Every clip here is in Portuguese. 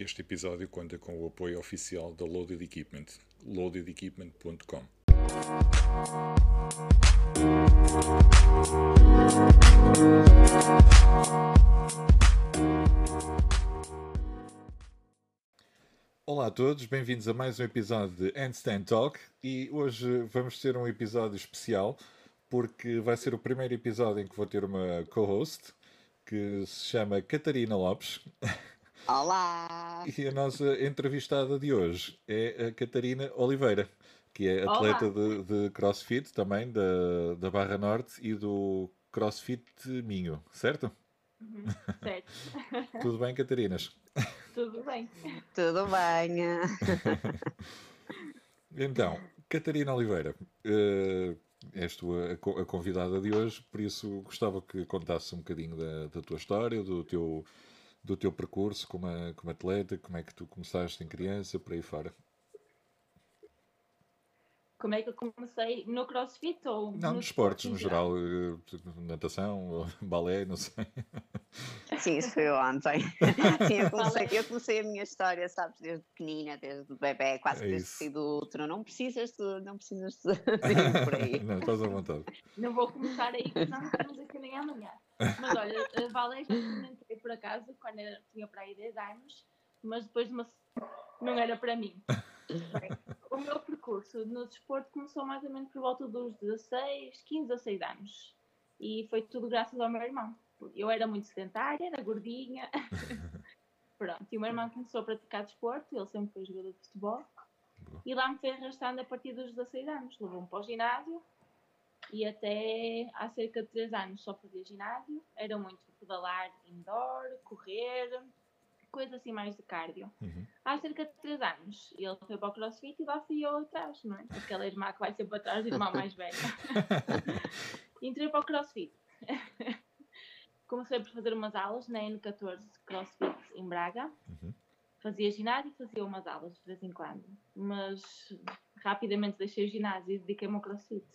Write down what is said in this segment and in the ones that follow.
Este episódio conta com o apoio oficial da Loaded Equipment, loadedequipment.com. Olá a todos, bem-vindos a mais um episódio de Handstand Talk e hoje vamos ter um episódio especial porque vai ser o primeiro episódio em que vou ter uma co-host que se chama Catarina Lopes. Olá! E a nossa entrevistada de hoje é a Catarina Oliveira, que é atleta de, de, CrossFit também, da, da Barra Norte e do CrossFit Minho, certo? Uhum, certo. Tudo bem, Catarinas? Tudo bem. Tudo bem. então, Catarina Oliveira, uh, és tu a, a, convidada de hoje, por isso gostava que contasse um bocadinho da, da tua história, do teu, do teu percurso como, a, como atleta, como é que tu começaste em criança, por aí fora. Como é que eu comecei? No crossfit ou Não, nos esportes no geral, geral, eh, natação, balé, não sei. Sim, isso foi ontem. Sim, eu comecei, eu comecei a minha história, sabes, desde pequenina, desde bebê, quase é desde sido outro. Não precisas de, não precisas de, ir por aí. Não, estás à vontade. Não vou começar aí, porque não estamos aqui nem amanhã. Mas olha, balé já experimentei por acaso, quando eu tinha para aí 10 anos, mas depois de uma... não era para mim. Bem, o meu percurso no desporto começou mais ou menos por volta dos 16, 15, 16 anos. E foi tudo graças ao meu irmão. Eu era muito sedentária, era gordinha. Pronto, e o meu irmão começou a praticar desporto, ele sempre foi jogador de futebol. E lá me foi arrastando a partir dos 16 anos. Levou-me para o ginásio e até há cerca de 3 anos só fazia ginásio. Era muito pedalar indoor, correr, coisa assim mais de cardio. Uhum. Há cerca de 3 anos ele foi para o crossfit e lá fui eu atrás, não é? Aquela irmã que vai sempre atrás, irmã mais velha. Entrei para o crossfit. Comecei por fazer umas aulas na N14 CrossFit em Braga. Uhum. Fazia ginásio e fazia umas aulas de vez em quando. Mas rapidamente deixei o ginásio e dediquei-me ao CrossFit.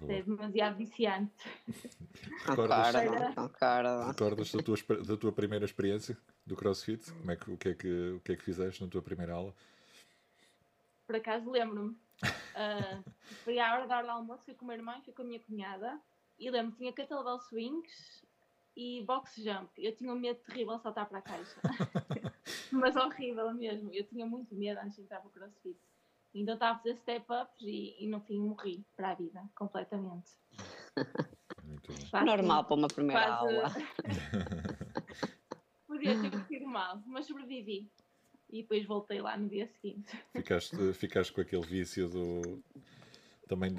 Isto é demasiado viciante. Recordas, recordas da, tua, da tua primeira experiência do CrossFit? Como é que, o, que é que, o que é que fizeste na tua primeira aula? Por acaso lembro-me. Uh, foi à hora da hora do almoço, fui com o meu irmão e fui com a minha cunhada. E lembro-me, tinha kettlebell swings e box jump. Eu tinha um medo terrível de saltar para a caixa. Mas horrível mesmo. Eu tinha muito medo antes de entrar para o CrossFit. Então estava a fazer step-ups e, e, no fim morri para a vida, completamente. Normal para uma primeira quase... aula. Podia ter sido mal, mas sobrevivi. E depois voltei lá no dia seguinte. Ficaste, ficaste com aquele vício do. Também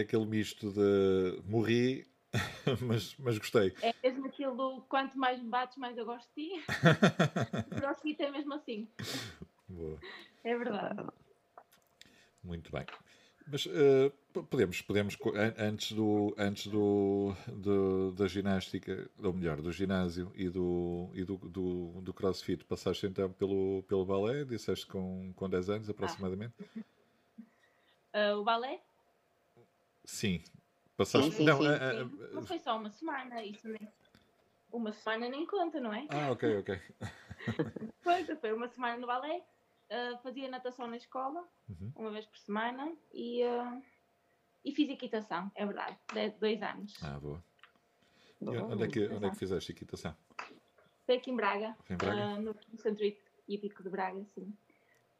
aquele misto de morri, mas, mas gostei. É mesmo aquilo, quanto mais me bates, mais eu gosto de ti. CrossFit é mesmo assim. Boa. É verdade. Muito bem. Mas uh, podemos, podemos antes do antes do, do, da ginástica, ou melhor, do ginásio e do, e do, do, do crossfit, passaste então pelo, pelo balé, disseste com, com 10 anos aproximadamente? Ah. Uh, o balé? Sim. Passaste. Sim, sim, não, sim, uh, não foi só uma semana, isso nem. Uma semana nem conta, não é? Ah, ok, ok. foi, foi uma semana no balé uh, fazia natação na escola, uhum. uma vez por semana, e, uh, e fiz equitação, é verdade, de dois anos. Ah, boa. boa onde, é que, onde é que fizeste equitação? Foi aqui em Braga, em Braga? Uh, no, Centro Hípico de Braga, sim.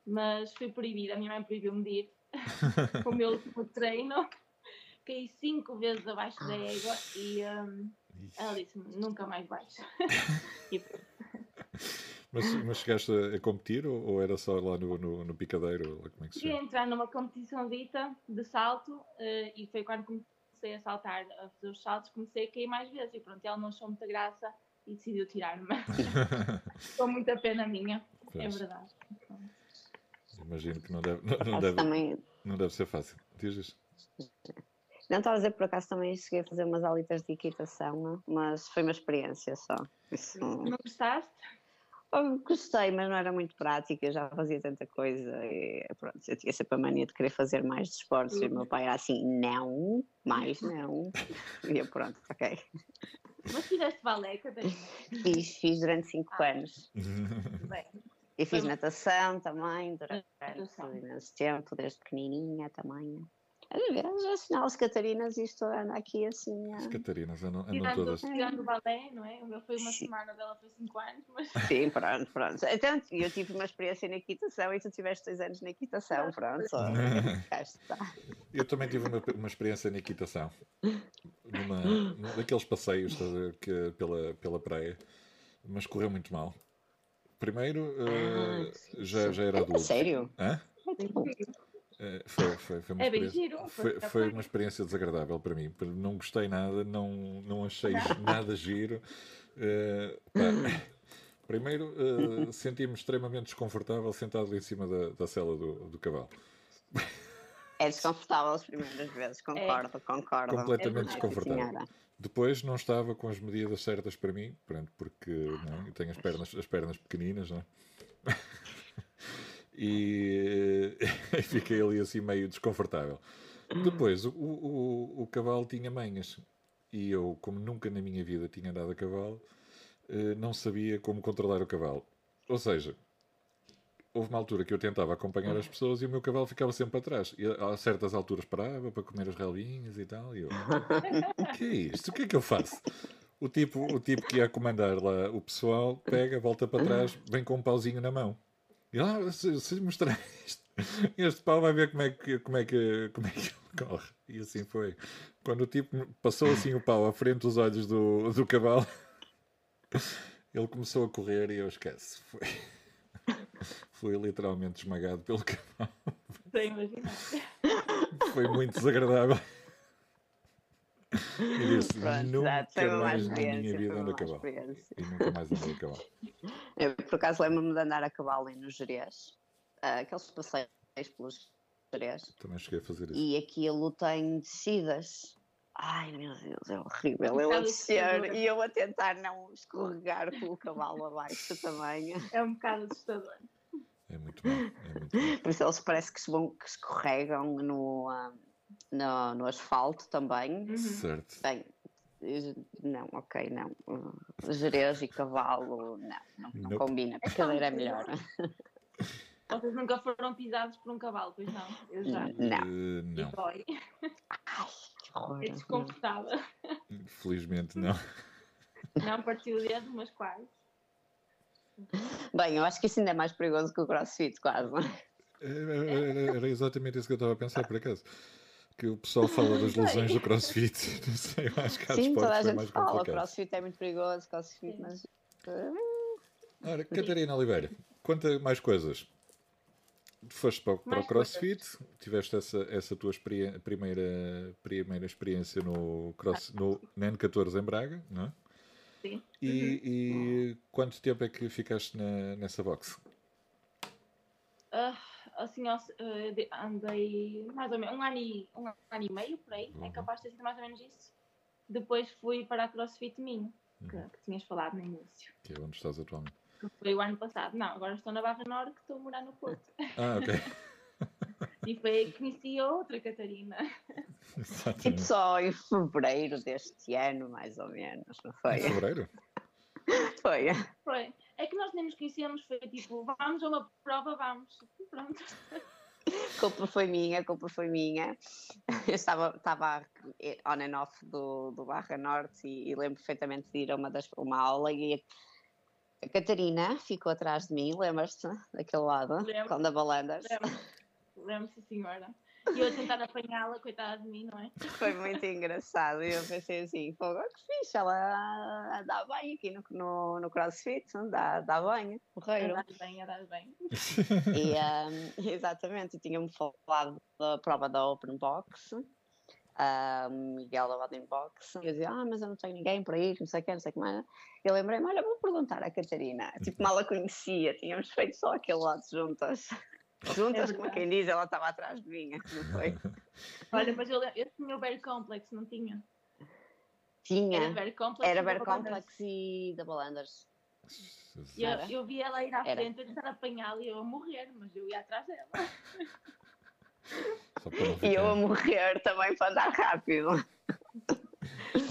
Mas fui proibida, a minha mãe proibiu-me de ir. o meu último treino, caí cinco vezes abaixo da égua e um, ela disse-me, nunca mais baixo. e mas, mas chegaste a, a competir ou, ou, era só lá no, no, no picadeiro? Como é que se Cheguei a entrar numa competição dita de salto uh, e foi quando comecei a saltar, a fazer os saltos, comecei a cair mais vezes e pronto, ela não achou muita graça e decidiu tirar-me. Com muita pena minha, pois. é verdade. Imagino que não deve, não, não deve, também... não deve ser fácil. Dizes? Não estava a dizer por acaso também cheguei a fazer umas alitas de equitação, mas foi uma experiência só. Isso... Não gostaste? Gostei, mas não era muito prática, já fazia tanta coisa e pronto, eu tinha sempre a mania de querer fazer mais desportos uhum. e o meu pai era assim, não, mais não. e eu pronto, ok. Mas fizeste balé, Catarina? Fiz, fiz durante 5 ah. anos. Bem. E fiz natação também durante imenso tempo, desde pequenininha também. Às vezes, afinal, as Catarinas, isto anda aqui assim. As ah, Catarinas andam, andam Tirando, todas. tirando o balé, não é? O meu foi uma Sim. semana, dela foi 5 anos, mas Sim, pronto, pronto. Então, eu tive uma experiência na equitação e tu tiveste dois anos na equitação, pronto. Eu também tive uma, uma experiência na equitação. Numa, num daqueles passeios a ver, que, pela, pela praia. Mas correu muito mal. Primeiro, eh, Ah, sim, já, sim. já era É adulto. sério? Hã? É tipo, foi, foi, foi uma É giro, Foi, foi uma experiência desagradável para mim. Não gostei nada, não, não achei nada giro. Eh, pá, primeiro, eh, senti-me extremamente desconfortável sentado em cima da, da cela do, do cavalo. é desconfortável as primeiras vezes, concordo, concordo. Completamente É desconfortável. Senhora. Depois não estava com as medidas certas para mim, pronto, porque não é? eu tenho as pernas, as pernas pequeninas, não é? E eh, fiquei ali assim meio desconfortável. Depois, o, o, o cavalo tinha manhas. E eu, como nunca na minha vida tinha andado a cavalo, eh, não sabia como controlar o cavalo. Ou seja, houve uma altura que eu tentava acompanhar as pessoas e o meu cavalo ficava sempre para trás. E a certas alturas parava para comer as relvinhas e tal. E eu, o que é isto? O que é que eu faço? O tipo, o tipo que ia comandar lá o pessoal pega, volta para trás, vem com um pauzinho na mão. E lá, se, se lhe mostrar isto, este pau vai ver como é, que, como, é que, como é que ele corre. E assim foi. Quando o tipo passou assim o pau à frente dos olhos do, do cavalo, ele começou a correr e eu esquece. Foi, foi literalmente esmagado pelo cavalo. Foi muito desagradável. E disse, Pronto, nunca má mais na minha vida ando a cavalo. E nunca mais andei a cavalo. Eu, por acaso, lembro-me de andar a cavalo ali no Jerez, ah, aqueles passeios pelos Jerez, Também cheguei a fazer isso. e aquilo tem descidas. Ai meu Deus, é horrível. Eu a descer e eu a tentar não escorregar com o cavalo abaixo também. É um bocado assustador. É muito bom. É muito bom. Por isso eles parece que, se vão, que escorregam no, ah, no, no asfalto também. Uhum. Certo. Bem, eh, não, ok, não. Uh, Jerez e cavalo, não, não, não Nope. combina. A cadeira é melhor. Vocês nunca foram pisados por um cavalo, pois não? Eu já. Não. Eh, E não, dói. Ai, que horror. É desconfortável. felizmente não. Não partiu o dedo, mas quase. Bem, eu acho que isso ainda é mais perigoso que o crossfit, quase. Era, era- era exatamente isso que eu estava a pensar, por acaso. Que o pessoal fala das lesões do crossfit. Não sei, eu acho que há Sim, toda a gente mais fala, complicado. crossfit é muito perigoso, crossfit, Sim. mas. Ora, Catarina Oliveira, conta mais coisas. Foste para, para o Mais CrossFit, tiveste essa, essa tua primeira, primeira experiência no, cross, no N14 em Braga, não é? Sim. E, e quanto tempo é que ficaste na, nessa box? Ah, assim, eh, de- andei mais ou menos um ano, e, um ano e meio por aí, é Uhum. capaz de ter sido mais ou menos isso. Depois fui para a CrossFit Minho, que, Uhum. que tinhas falado no início, Que é onde estás atualmente. que foi o ano passado. Não, agora estou na Barra Norte, que estou a morar no Porto. Ah, ok. E foi aí que conheci a outra Catarina. Tipo Exatamente. só em fevereiro deste ano, mais ou menos, não foi? Em fevereiro? Foi. Foi. É que nós nem nos conhecíamos, foi tipo, vamos a uma prova, vamos. Pronto. A culpa foi minha, a culpa foi minha. Eu estava, estava on and off do, do Barra Norte e, e lembro perfeitamente de ir a uma, das, uma aula e a, Catarina ficou atrás de mim, lembras-te? Daquele lado, Lembro. com a balandas. Lembro, lembro-se, senhora. E eu a tentar apanhá-la, coitada de mim, não é? Foi muito engraçado. E eu pensei assim, pô, que fixe, ela dá bem aqui no, no, no CrossFit, dá, dá bem, porreiro. dar bem, dar bem. E, ahm, exatamente, e tinha-me falado da prova da Open Box, um, Miguel da Open Box. Eu dizia, ah, mas eu não tenho ninguém para ir, não sei o que, não sei o que mais. Eu lembrei-me, olha, vou perguntar à Catarina. Tipo, mal a conhecia, tínhamos feito só aquele lado juntas. Juntas, como verdade. quem diz, ela estava atrás de mim, não foi? Olha, mas eu, eu tinha o Bear Complex, não tinha? Tinha. Era Bear Complex. Era e Bear Double Complex e Double Unders. E eu, eu vi ela ir à Era. frente, tentar apanhá-la e eu a morrer, mas eu ia atrás dela. E eu a morrer também para andar rápido.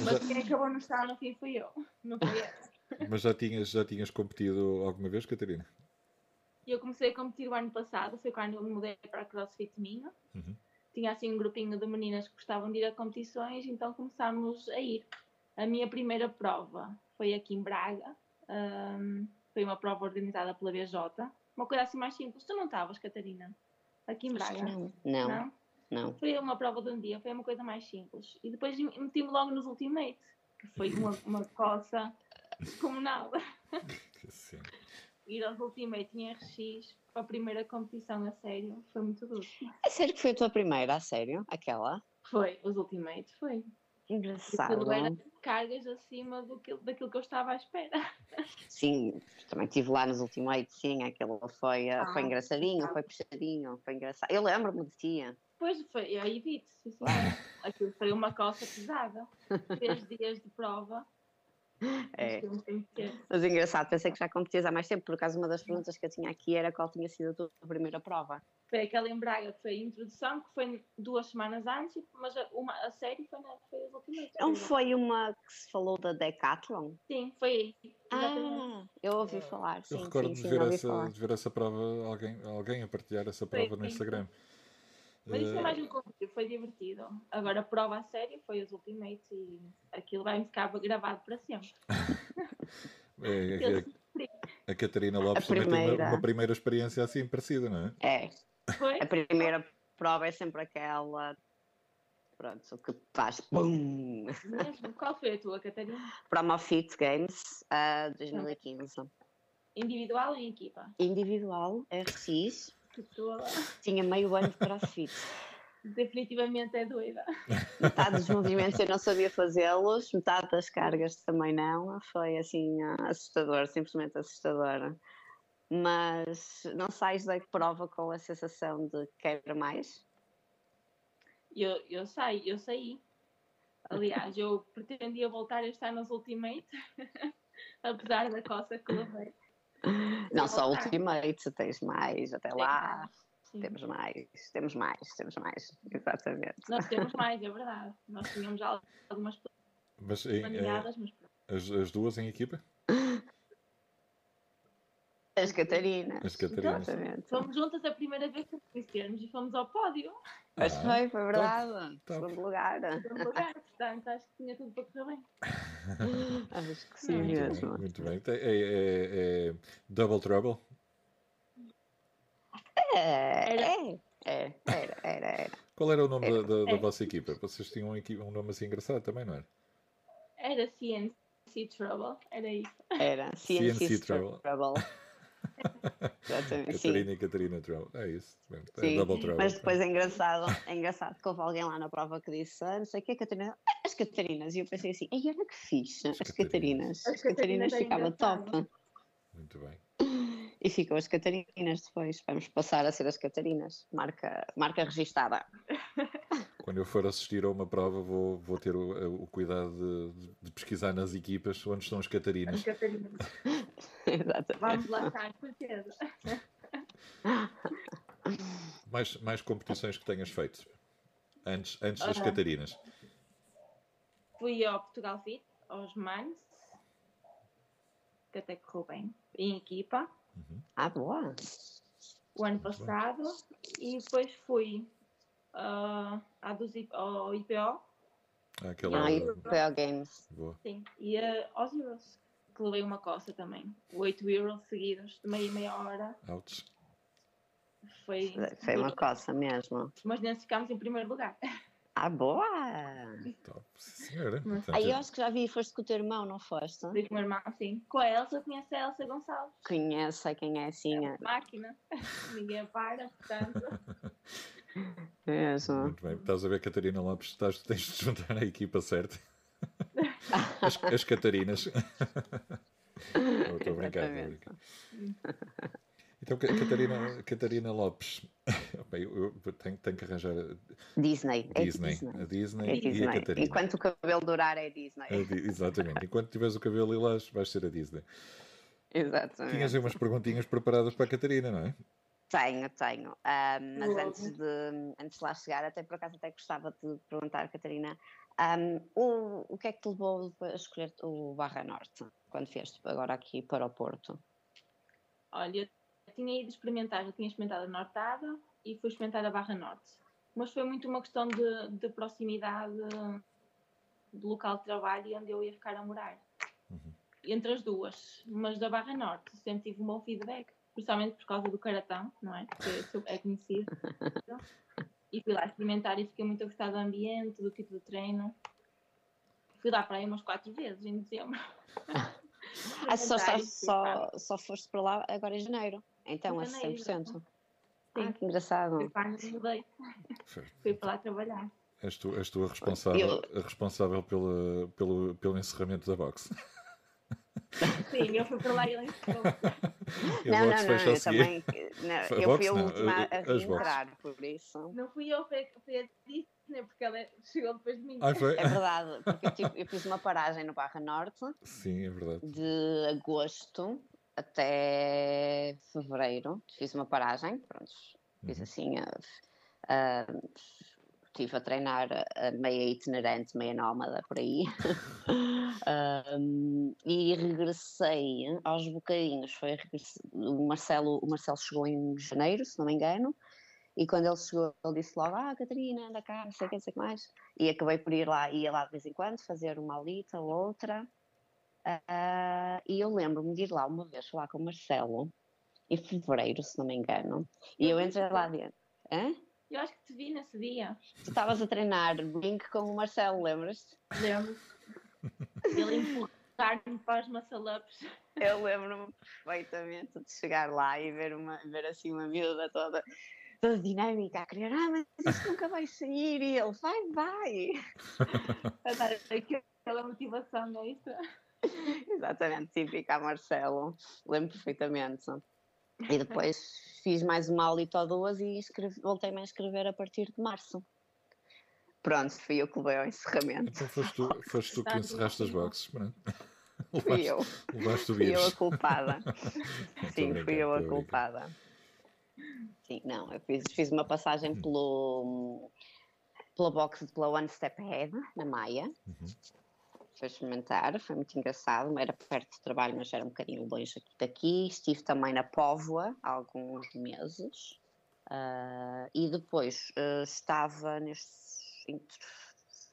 Mas quem acabou no estar no fim fui eu, não foi ela. Mas já tinhas, já tinhas competido alguma vez, Catarina? E eu comecei a competir o ano passado, foi quando eu me mudei para a CrossFit minha. Uhum. Tinha assim um grupinho de meninas que gostavam de ir a competições, então começámos a ir. A minha primeira prova foi aqui em Braga, ahm, foi uma prova organizada pela BJ, uma coisa assim mais simples. Tu não estavas, Catarina? Aqui em Braga? Não, não, Não? não. Foi uma prova de um dia, foi uma coisa mais simples. E depois meti-me logo nos Ultimate, que foi uma, uma coça descomunal. Sim. Ir aos Ultimate em RX, a primeira competição a sério, foi muito duro. É sério que foi a tua primeira, a sério? Aquela? Foi, os Ultimate, foi. Engraçado. Era cargas acima do que, daquilo que eu estava à espera. Sim, também estive lá nos Ultimate, sim, aquilo foi, eh, foi Ah, engraçadinho, ah. foi puxadinho, foi engraçado. Eu lembro-me de ti. Depois foi, eu aí vi sim, senhora. Aquilo foi uma coça pesada. Três dias de prova. É. Mas engraçado, pensei que já competias há mais tempo, por acaso uma das perguntas que eu tinha aqui era qual tinha sido a tua primeira prova. Foi aquela em Braga, que foi a introdução, que foi duas semanas antes, mas a, uma, a série foi, na, foi as Ultimate. Não foi uma que se falou da Decathlon? Sim, foi aí. Ah, eu ouvi falar, sim, Eu recordo sim, de, sim, ver ouvi essa, falar. de ver essa prova, alguém, alguém a partilhar essa Foi, prova no foi. Instagram. Mas isso é Eh, mais um convite, foi divertido. Agora a prova a sério foi as Ultimate e aquilo vai-me ficar gravado para sempre. é- é- Eu a Catarina Lopes também tem uma, primeira. uma primeira experiência assim parecida, não é? É, Foi? a primeira prova é sempre aquela, pronto, que faz pum! Mesmo. Qual foi a tua, Catarina? Promo Fit Games ah, 2015. Individual ou em equipa? Individual, RX, Que tinha meio ano de crossfit. Definitivamente é doida. Metade dos movimentos eu não sabia fazê-los, metade das cargas também não. Foi assim assustador, simplesmente assustador. Mas não sais da prova com a sensação de quero mais? Eu, eu saí, eu saí. Aliás, eu pretendia voltar este ano aos Ultimate, apesar da coça que levei. Não só. Ultimate, tens mais, até lá. Sim. Temos mais, temos mais, temos mais. Exatamente. Nós temos mais, é verdade. Nós tínhamos al- algumas Mas em- eh, planeadas, mas pronto. as, as duas em equipa? As Catarinas. As Catarinas. Exatamente. Fomos juntas a primeira vez que conhecemos e fomos ao pódio. Mas Ah, foi, foi verdade. top. Segundo lugar. Segundo lugar, portanto, acho que tinha tudo para correr bem. Acho que sim Muito mesmo. bem, muito bem. É, é- é Double Trouble? É, Era. é, é, era, era, era. Qual era o nome da, da- da É. vossa equipa? Vocês tinham um, um nome assim engraçado também, não era? Era CNC Trouble, era isso. Era CNC CNC Trouble. Trouble. Exatamente. Catarina e Catarina Trouble. É isso. É Sim, Double Trouble. Mas depois é engraçado, é engraçado que houve alguém lá na prova que disse, ah, não sei o que, Catarina, "Ah, as Catarinas. E eu pensei assim, ai, olha que fixe, as, As Catarinas. Catarinas. As As Catarinas Catarinas ficava top. Muito bem. E ficou as Catarinas depois. Vamos passar a ser as Catarinas. Marca, marca registada. Quando eu for assistir a uma prova, vou, vou ter o, o cuidado de, de pesquisar nas equipas onde estão as Catarinas. As Catarinas. Exatamente. Vamos lá estar, com certeza. Mais, mais competições que tenhas feito antes, antes das Ah. Catarinas. Fui ao Portugal Fit, aos Mines, que até correu bem, em equipa, Ah, boa. o ano Muito passado. E depois fui ah, à dos I- ao IPO, Aquela. Ah, e PO Games. Boa. sim, e ah, aos Euros, que levei uma coça também. Oito Euros seguidos, de meia e meia hora. Foi, Foi uma coça mesmo. Mas nem ficámos em primeiro lugar. Ah, boa! Top. Sim, senhora. Portanto, Aí eu acho que já vi, foste com o teu irmão, não foste? Fui com o meu irmão, sim. Com a Elsa, conhece a Elsa Gonçalves. Conheço, sei quem é assim. é Máquina. Ninguém para, portanto. Mesmo. Muito bem. Estás a ver, Catarina Lopes, estás, tens de juntar à equipa certa. As, as Catarinas. Estou a brincar, estou a Exatamente. brincar. Então, Ca- Catarina, Catarina Lopes, Bem, eu, tenho, tenho que arranjar a Disney. É Disney, Disney. a Disney É e a Disney. Catarina. Enquanto o cabelo durar é Disney. A Di- exatamente. Enquanto tiveres o cabelo lilás, vais ser a Disney. Exatamente. Tinhas aí umas perguntinhas preparadas para a Catarina, não é? Tenho, tenho. Mas Logo. antes de, antes de lá chegar, até por acaso até gostava de perguntar, Catarina, ahm, o, o que é que te levou a escolher o Barra Norte, quando vieste agora aqui para o Porto? Olha, eu tinha ido experimentar, já tinha experimentado a Nortada e fui experimentar a Barra Norte. Mas foi muito uma questão de, de proximidade do local de trabalho e onde eu ia ficar a morar. Uhum. Entre as duas. Mas da Barra Norte sempre tive um bom feedback, principalmente por causa do Caratão, não é? Que é conhecido. e fui lá experimentar e fiquei muito a gostar do ambiente, do tipo de treino. Fui lá para aí umas quatro vezes em dezembro. Ah, só, só, só, só foste para lá agora em janeiro. Então, Em a janeiro, 100%. Ah, Sim. que engraçado. Fui para mudei. Fui para lá trabalhar. És tu, és tu a responsável, a responsável pela, pelo, pelo encerramento da box. Sim, eu fui para lá e ele ensinou. E a não, não, não, eu também. Não, A eu fui a não, última a- reentrar, por isso. Não fui eu, foi, foi a Disney, porque ela chegou depois de mim. Ai, foi? É verdade, porque eu, tive- eu fiz uma paragem no Barra Norte Sim, é verdade. de agosto até fevereiro. Fiz uma paragem, pronto, fiz Uhum. assim. ah, ah, Estive a treinar a meia itinerante, meia nómada por aí. Ahm, e regressei aos bocadinhos. Foi o, Marcelo, o Marcelo chegou em janeiro, se não me engano. E quando ele chegou, ele disse logo: Ah, Catarina, anda cá, não sei o que, não sei o que mais. E acabei por ir lá, ia lá de vez em quando, fazer uma alita ou outra. Ah, e eu lembro-me de ir lá uma vez falar com o Marcelo, em fevereiro, se não me engano. E eu entrei lá dentro. Hã? Eu acho que te vi nesse dia. Tu estavas a treinar link com o Marcelo, lembras-te? Lembro. Ele empurrar-me para os muscle-ups. Eu lembro-me perfeitamente de chegar lá e ver, uma, ver assim uma miúda toda, toda dinâmica a querer, ah, mas isto nunca vai sair. E ele, vai, vai. A dar aquela motivação, não é isso? Exatamente, típica a Marcelo. Lembro perfeitamente. E depois fiz mais uma aulita ou duas e escrevi- voltei-me a inscrever a partir de março. Pronto, fui eu que levei ao encerramento. Então foste tu, foste tu que encerraste as boxes. Pronto. Fui eu, levaste o fui eu a culpada. Sim, fui eu a culpada. Sim, não, eu fiz, fiz uma passagem Hum. pelo, pela box, pela One Step Ahead, na Maia. Uhum. Foi experimentar, foi muito engraçado. Era perto de trabalho, mas era um bocadinho longe aqui daqui. Estive também na Póvoa há alguns meses. Ah, e depois ah, estava neste em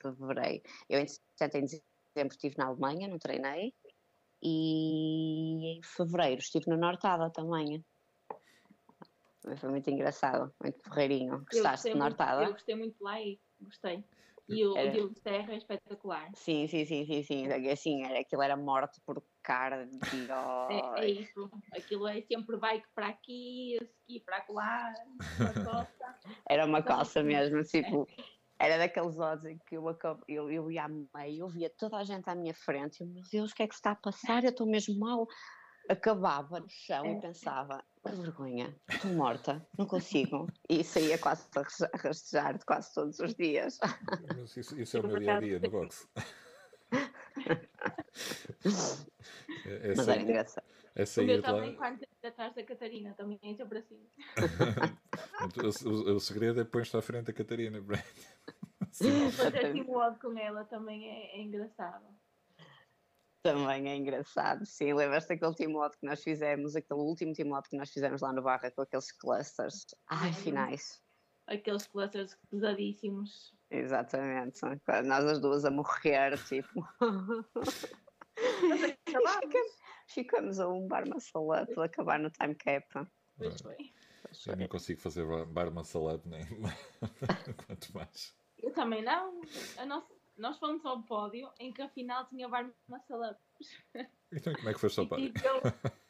fevereiro. Eu, entretanto, em dezembro estive na Alemanha, não treinei. E em fevereiro estive na Nortada também. Foi muito engraçado, muito porreirinho. Gostaste de muito- Nortada? Eu gostei muito lá e gostei. E o, Era- Diogo Terra é espetacular. Sim, sim, sim, sim, sim. Assim, era, aquilo era morte por cardio. É, é isso. Aquilo é sempre bike para aqui, ski para lá. Era uma Então, coça assim, mesmo, tipo, era daqueles odds em que eu, acabo, eu, eu ia a meio, eu via toda a gente à minha frente, eu, meu Deus, o que é que se está a passar? Eu estou mesmo mal. Acabava no chão É. e pensava, que vergonha, estou morta, não consigo. E saía quase a raste- a rastejar quase todos os dias. Mas isso, isso é o Eu, meu dia a dia no boxe. É, é, Mas era sair, engraçado. é O sair meu de também, lá. quando atrás da Catarina, também é sempre assim. O, o- o segredo é pôr-te à frente da Catarina. Brand. Sim. Fazer teamwork com ela também é, é engraçado. Também é engraçado, sim. Lembras-te daquele team-out que nós fizemos, aquele último team-out que nós fizemos lá no Barra com aqueles clusters? Ai, finais. Aqueles clusters pesadíssimos. Exatamente. Nós as duas a morrer, tipo. Acabámos. Ficamos a um bar maçalete de acabar no time cap. Pois foi. Eu nem consigo fazer bar- barman salado nem. Quanto mais. Eu também não. A nossa, nós fomos ao pódio em que afinal tinha bar na sala. Então como é que foste ao eu-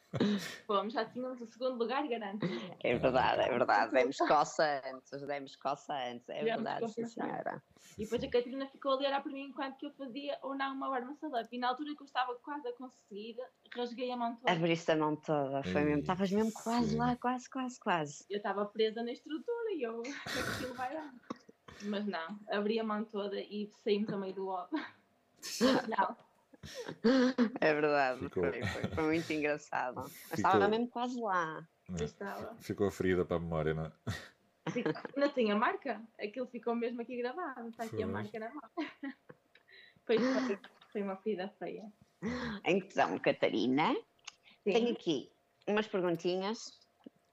Fomos, já tínhamos o segundo lugar garantido. É verdade, é verdade. Demos coça antes, demos coça antes. É verdade, sim, senhora. E depois a Catarina ficou a olhar para mim enquanto que eu fazia ou não uma barba salada. E na altura que eu estava quase a conseguir, rasguei a mão toda. Abriste a mão toda, foi mesmo. Estavas mesmo quase sim. lá, quase, quase, quase. Eu estava presa na estrutura e eu, aquilo vai dar. Mas não, abri a mão toda e saímos a meio do. Mas não, É verdade, Ficou- foi, foi, foi muito engraçado. Mas Ficou- estava mesmo quase lá. eu estava. Ficou ferida para a memória, não é? Ainda tem a marca? Aquilo ficou mesmo aqui gravado. Está aqui a marca na mão. Pois foi, foi uma ferida feia. Então, Catarina, Sim. tenho aqui umas perguntinhas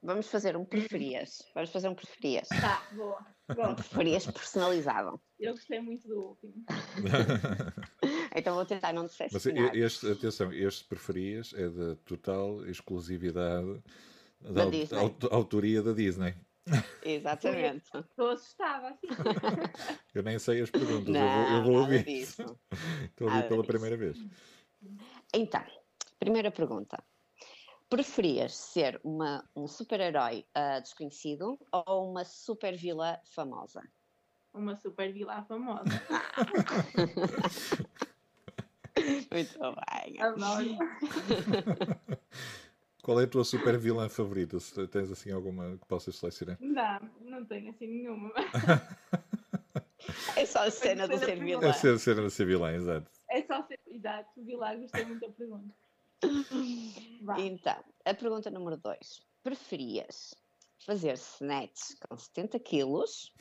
vamos fazer um preferias. Vamos fazer um preferias. Tá, boa. Um preferias personalizado. Eu gostei muito do último. Então vou tentar não Mas decepcionar. e- este, atenção, este preferias é da total exclusividade da, Da au- Disney. auto- autoria da Disney. Exatamente. Estou assustada, assim. Eu nem sei as perguntas, eu vou, Não, eu vou ouvir. Estou a ouvir pela disso. primeira vez. Então, primeira pergunta. Preferias ser uma, um super-herói ah, desconhecido ou uma super-vilã famosa? Uma super vilã famosa. Muito bem. Adoro. Qual é a tua super vilã favorita? Se tens assim alguma que possas selecionar? Não, não tenho assim nenhuma. É só a cena do ser a vilã. É ser, ser, ser vilã, exato. É só ser. Exato, vilã, gostei muito da pergunta. Então, a pergunta número 2. Preferias fazer snatch com 70 quilos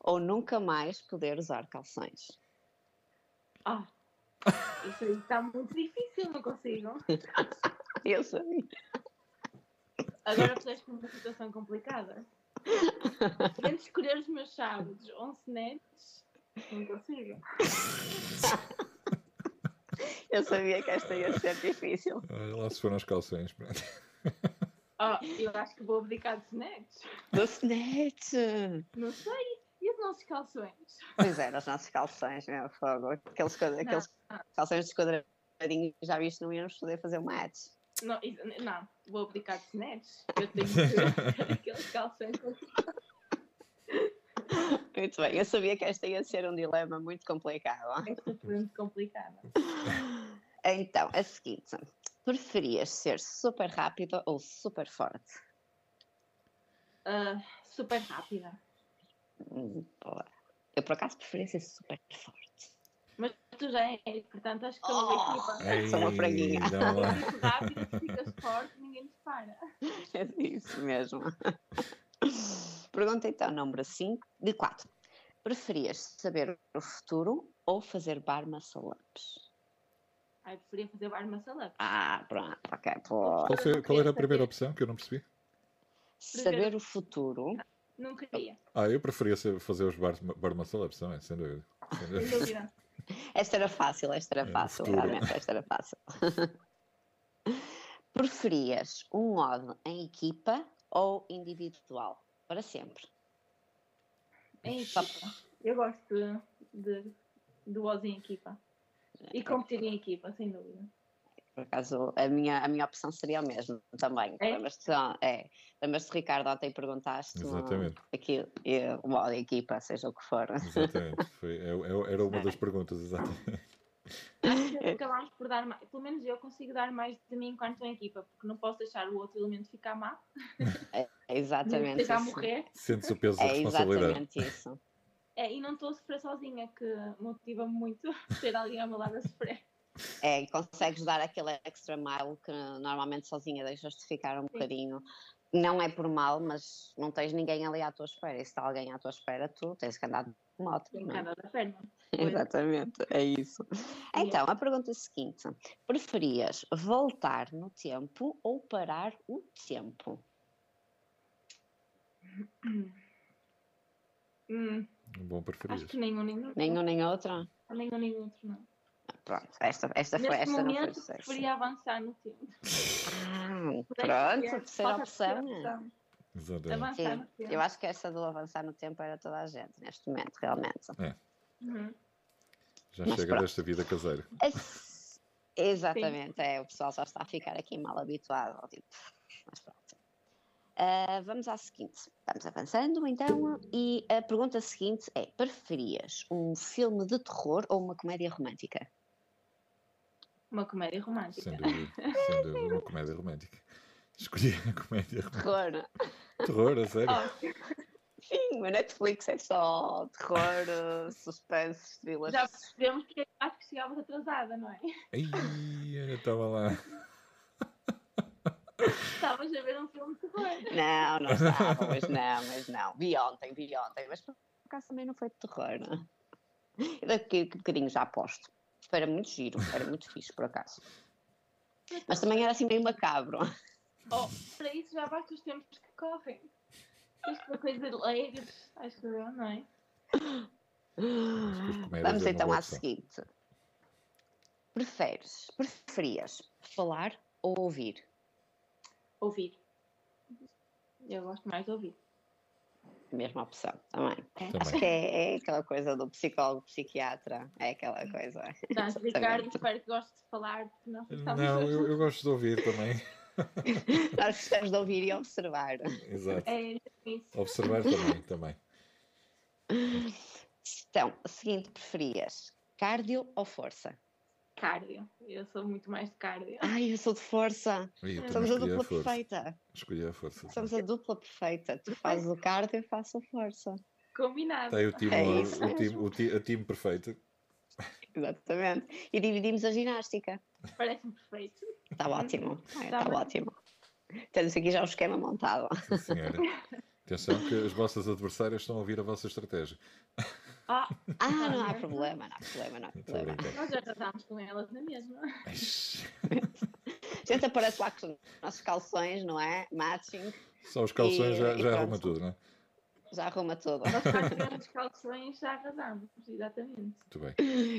ou nunca mais poder usar calções? Ah, isso aí está muito difícil, não consigo. Eu sabia. Agora puseste uma situação complicada. Entre escolher os meus sábados ou um snatch, não consigo. Eu sabia que esta ia ser difícil. Olha lá se foram as calções. pronto. Oh, eu acho que vou abdicar de snatch. Do snatch! Não sei. E os nossos calções? Pois é, os nossos calções, meu fogo. Aqueles, aqueles Não, calções desquadradinhos, já viste, não íamos poder fazer um match. não, não, vou abdicar de snatch. Eu tenho que aqueles calções com Muito bem, eu sabia que esta ia ser um dilema muito complicado. foi muito complicada. Então, a seguinte: preferias ser super rápida ou super forte? Ah, super rápida. Hum, boa. Eu, por acaso, preferia ser super forte. Mas tu já és, portanto acho que Oh! a equipa. Ei, Sou uma franguinha. Muito rápido, ficas forte, ninguém te para. É isso mesmo. Pergunta então, número 5 de 4. Preferias saber o futuro ou fazer bar muscle-ups? Ai, preferia fazer bar maçalã. Ah, pronto, ok. Pô. Qual, foi- qual era a primeira opção que eu não percebi? Saber o futuro Não queria, Ah, eu preferia fazer os bar, bar muscle ups também, sem dúvida. Sem dúvida. Esta era fácil, esta era É, fácil, realmente, esta era fácil. Preferias um modo em equipa ou individual? Para sempre. Em equipa. Eu gosto de, de, de voz em equipa. E competir em equipa, sem dúvida. Por acaso, a minha, a minha opção seria a mesma também. É? Lembras-te, é, Ricardo, ontem perguntaste Exatamente. aqui, e, o modo em equipa, seja o que for. Exatamente. Foi, é- é- era uma das perguntas, exatamente. Acho que acabámos por dar mais, pelo menos eu consigo dar mais de mim enquanto estou em equipa, porque não posso deixar o outro elemento ficar má, É nem exatamente deixar isso. morrer. Sentes o peso da É responsabilidade. exatamente isso. É, e não estou a sofrer sozinha, que motiva-me muito ter alguém ao meu lado a sofrer. É, e consegues dar aquele extra mile que normalmente sozinha deixas de ficar um bocadinho. Não é por mal, mas não tens ninguém ali à tua espera. E se está alguém à tua espera, tu tens que andar de moto. Não que é? andar da perna. Exatamente, é isso. Então, a pergunta seguinte: preferias voltar no tempo ou parar o tempo? Hum, Bom, preferias. acho que nenhum, nem outro. Nenhum nem outra? Nenhum, nem outro, não. Pronto, esta, esta foi, esta não foi momento, sexy. preferia avançar no tempo. Ah, Pudesse pronto, terceira falta a terceira opção. é. opção. Exatamente. Avançar no Sim, tempo. eu acho que essa do avançar no tempo era toda a gente neste momento, realmente. Uhum. Já Mas chega pronto. desta vida caseira. Esse- Exatamente, é, o pessoal já está a ficar aqui mal habituado. Tipo, mas pronto. Ah, vamos à seguinte. Vamos avançando então. E a pergunta seguinte é: preferias um filme de terror ou uma comédia romântica? Uma comédia romântica. Sem dúvida. Sem dúvida. Uma comédia romântica. Escolhi a comédia romântica. Terror. Terror, a sério. Oh, Sim, o Netflix é só terror, suspense, thrillers. já percebemos que acho que chegavas atrasada, não é? Ai, eu estava lá. Estavas a ver um filme de terror. Não, não estava, mas não, mas não. Vi ontem, vi ontem, mas por acaso também não foi de terror. Não? E daqui a um bocadinho já aposto. Era muito giro, era muito fixe, por acaso. Mas também era assim meio macabro. Oh, para isso já basta os tempos que correm. Isto é coisa de leigos, acho que eu, não é? Vamos então à seguinte. Preferes, preferias falar ou ouvir? Ouvir. Eu gosto mais de ouvir. Mesma opção, também. É. Também. Acho que é, é aquela coisa do psicólogo, psiquiatra, é aquela coisa. Portanto, Ricardo, espero que gostes de falar, porque nós estamos Não, eu, eu gosto de ouvir também. Nós gostamos de ouvir e observar. Exato. É isso. Observar também, também. Então, seguinte, preferias cardio ou força? Cardio. Eu sou muito mais de cardio. Ai, eu sou de força. Eu Somos a a dupla força. perfeita. Escolhi a força. Somos a dupla perfeita. Tu fazes o cardio, eu faço a força. Combinado. Está aí o time, É o, time, o ti- a time perfeito. Exatamente. E dividimos a ginástica. Parece-me perfeito. Está ótimo. Tá Está bem. ótimo. Temos aqui já o esquema montado. Sim, senhora. Atenção que as vossas adversárias estão a ouvir a vossa estratégia. Ah, Ah, não há problema, não há problema, não há Estou problema. nós já tratámos com elas na mesma. A gente aparece lá com os nossos calções, não é? Matching, Só os calções E- já, já arruma tudo, não é? já arruma tudo. Nós tivemos calções já arrasamos, exatamente. Muito bem.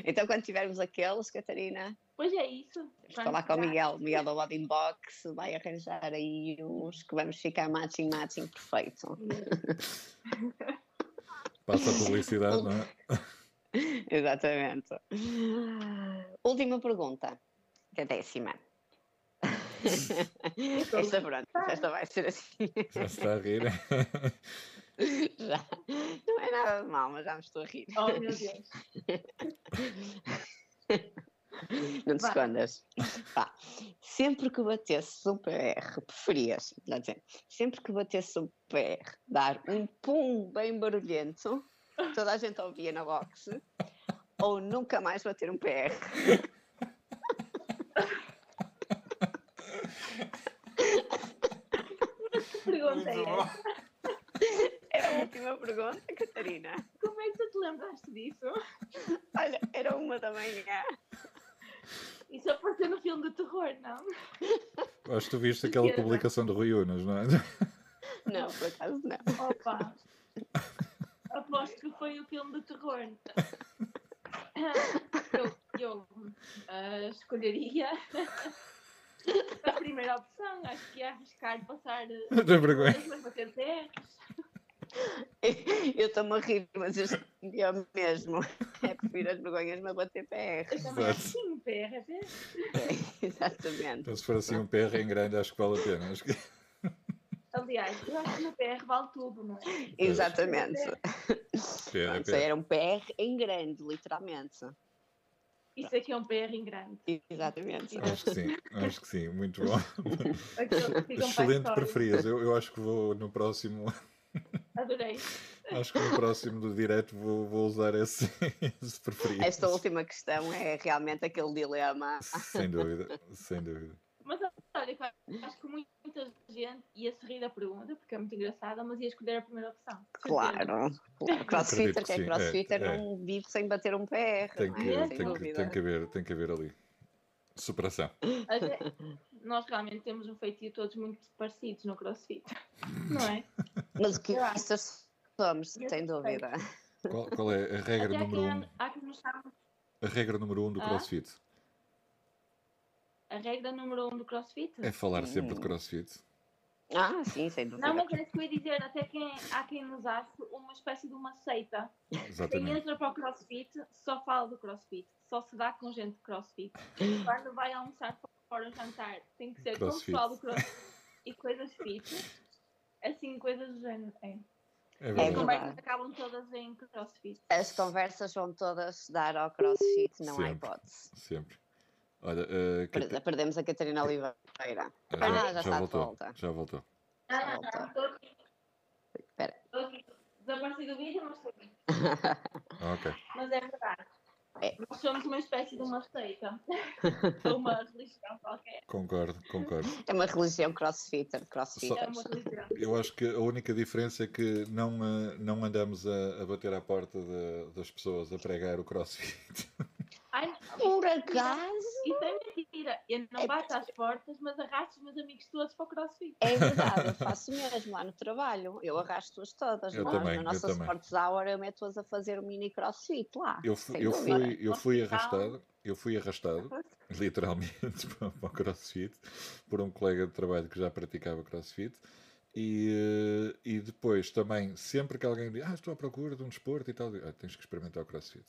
Então, quando tivermos aqueles, Catarina, Pois é isso. vamos falar com o Miguel. Miguel da Body Box vai arranjar aí uns que vamos ficar matching, matching perfeito. Passa a publicidade, não é? Exatamente. Última pergunta, que é a décima. esta, pronto, esta vai ser assim. Já se está a rir. Já. Não é nada de mal, mas já me estou a rir. Oh meu Deus. Não te Vai. escondas. Vá. Sempre que batesses um PR, preferias, quer dizer, sempre que batesses um PR, dar um pum bem barulhento, toda a gente ouvia na box, ou nunca mais bater um PR? Pergunta é essa? Era a última pergunta, Catarina. Como é que tu te lembraste disso? Olha, era uma da manhã. Isso apareceu no filme de terror, não? Acho que tu viste aquela publicação de Rui Unas, não é? Não, por acaso não. Opa! Aposto que foi o filme de terror. Eu, eu ah, escolheria a primeira opção. Acho que é arriscar passar eh, Não vergonha. mas bater terras. Eu estou-me a rir, mas eu eu mesmo. É prefiro as vergonhas, mas bater PR. Eu também acho Exato. que sim, PRP. Exatamente. Então, se for assim um PR em grande, acho que vale a pena. Acho que... Aliás, eu acho que no PR vale tudo, não é? Exatamente. PR, PR. era um PR em grande, literalmente. Isso aqui é um PR em grande. Exatamente. Acho que sim, acho que sim, muito bom. Excelente preferias. Eu, eu acho que vou no próximo, Adorei. acho que no próximo do direto vou, vou usar esse, esse preferido. Esta última questão é realmente aquele dilema. Sem dúvida, sem dúvida. Mas olha, acho que muita gente ia se rir da pergunta, porque é muito engraçada, mas ia escolher a primeira opção. Claro, claro. Crossfitter, que é sim, crossfitter, é, é. não vive sem bater um PR. Tem não que, é? Tem, tem, que haver, tem que haver ali. Superação. Até- nós realmente temos um feitio todos muito parecidos no crossfit, não é? Mas o que estas somos, sem dúvida. Qual, qual é a regra Até número quem, um? há quem nos A regra número um do Ah? CrossFit a regra número um do crossfit. é falar sempre de. CrossFit. Ah, sim, sem dúvida. Não, mas é isso que eu ia dizer, até quem, há quem nos ache uma espécie de uma seita. Quem Exatamente. entra para o crossfit só fala do crossfit, só se dá com gente de crossfit. Quando vai almoçar fora jantar, tem que ser com o Crossfit. pessoal do crossfit e coisas fit. Assim, coisas do género. É. É As verdade. conversas verdade. acabam todas em crossfit. As conversas vão todas dar ao crossfit, não há Sempre. hipótese. Sempre. Olha, eh, Per- Cata- Perdemos a Catarina Oliveira. já, Ah, já está de voltou. volta. Já voltou. Ah, Volta. não, estou aqui. Espera. Estou aqui. Desapareci do vídeo, mas estou aqui. Ah, ok. Mas é verdade. É. Nós somos uma espécie de uma seita. Ou uma religião qualquer. Concordo, concordo. É uma religião crossfitter, crossfitter. É uma religião. Eu acho que a única diferença é que não, eh, não andamos a, a bater à porta de- das pessoas a pregar o CrossFit. Ai, Por acaso? Isso é mentira. Eu não É bato às portas, mas arrasto os meus amigos todos para o crossfit. É verdade, eu faço mesmo lá no trabalho. Eu arrasto-as todas. Eu Nós, também, na eu nossa também. Sports Hour, eu meto-as a fazer o mini crossfit lá. Eu, fu- sem eu fui, eu fui arrastado, eu fui arrastado, literalmente, para, o CrossFit, por um colega de trabalho que já praticava CrossFit. E, eh, e depois também, sempre que alguém diz, ah, estou à procura de um desporto e tal, eu digo, ah, tens que experimentar o CrossFit.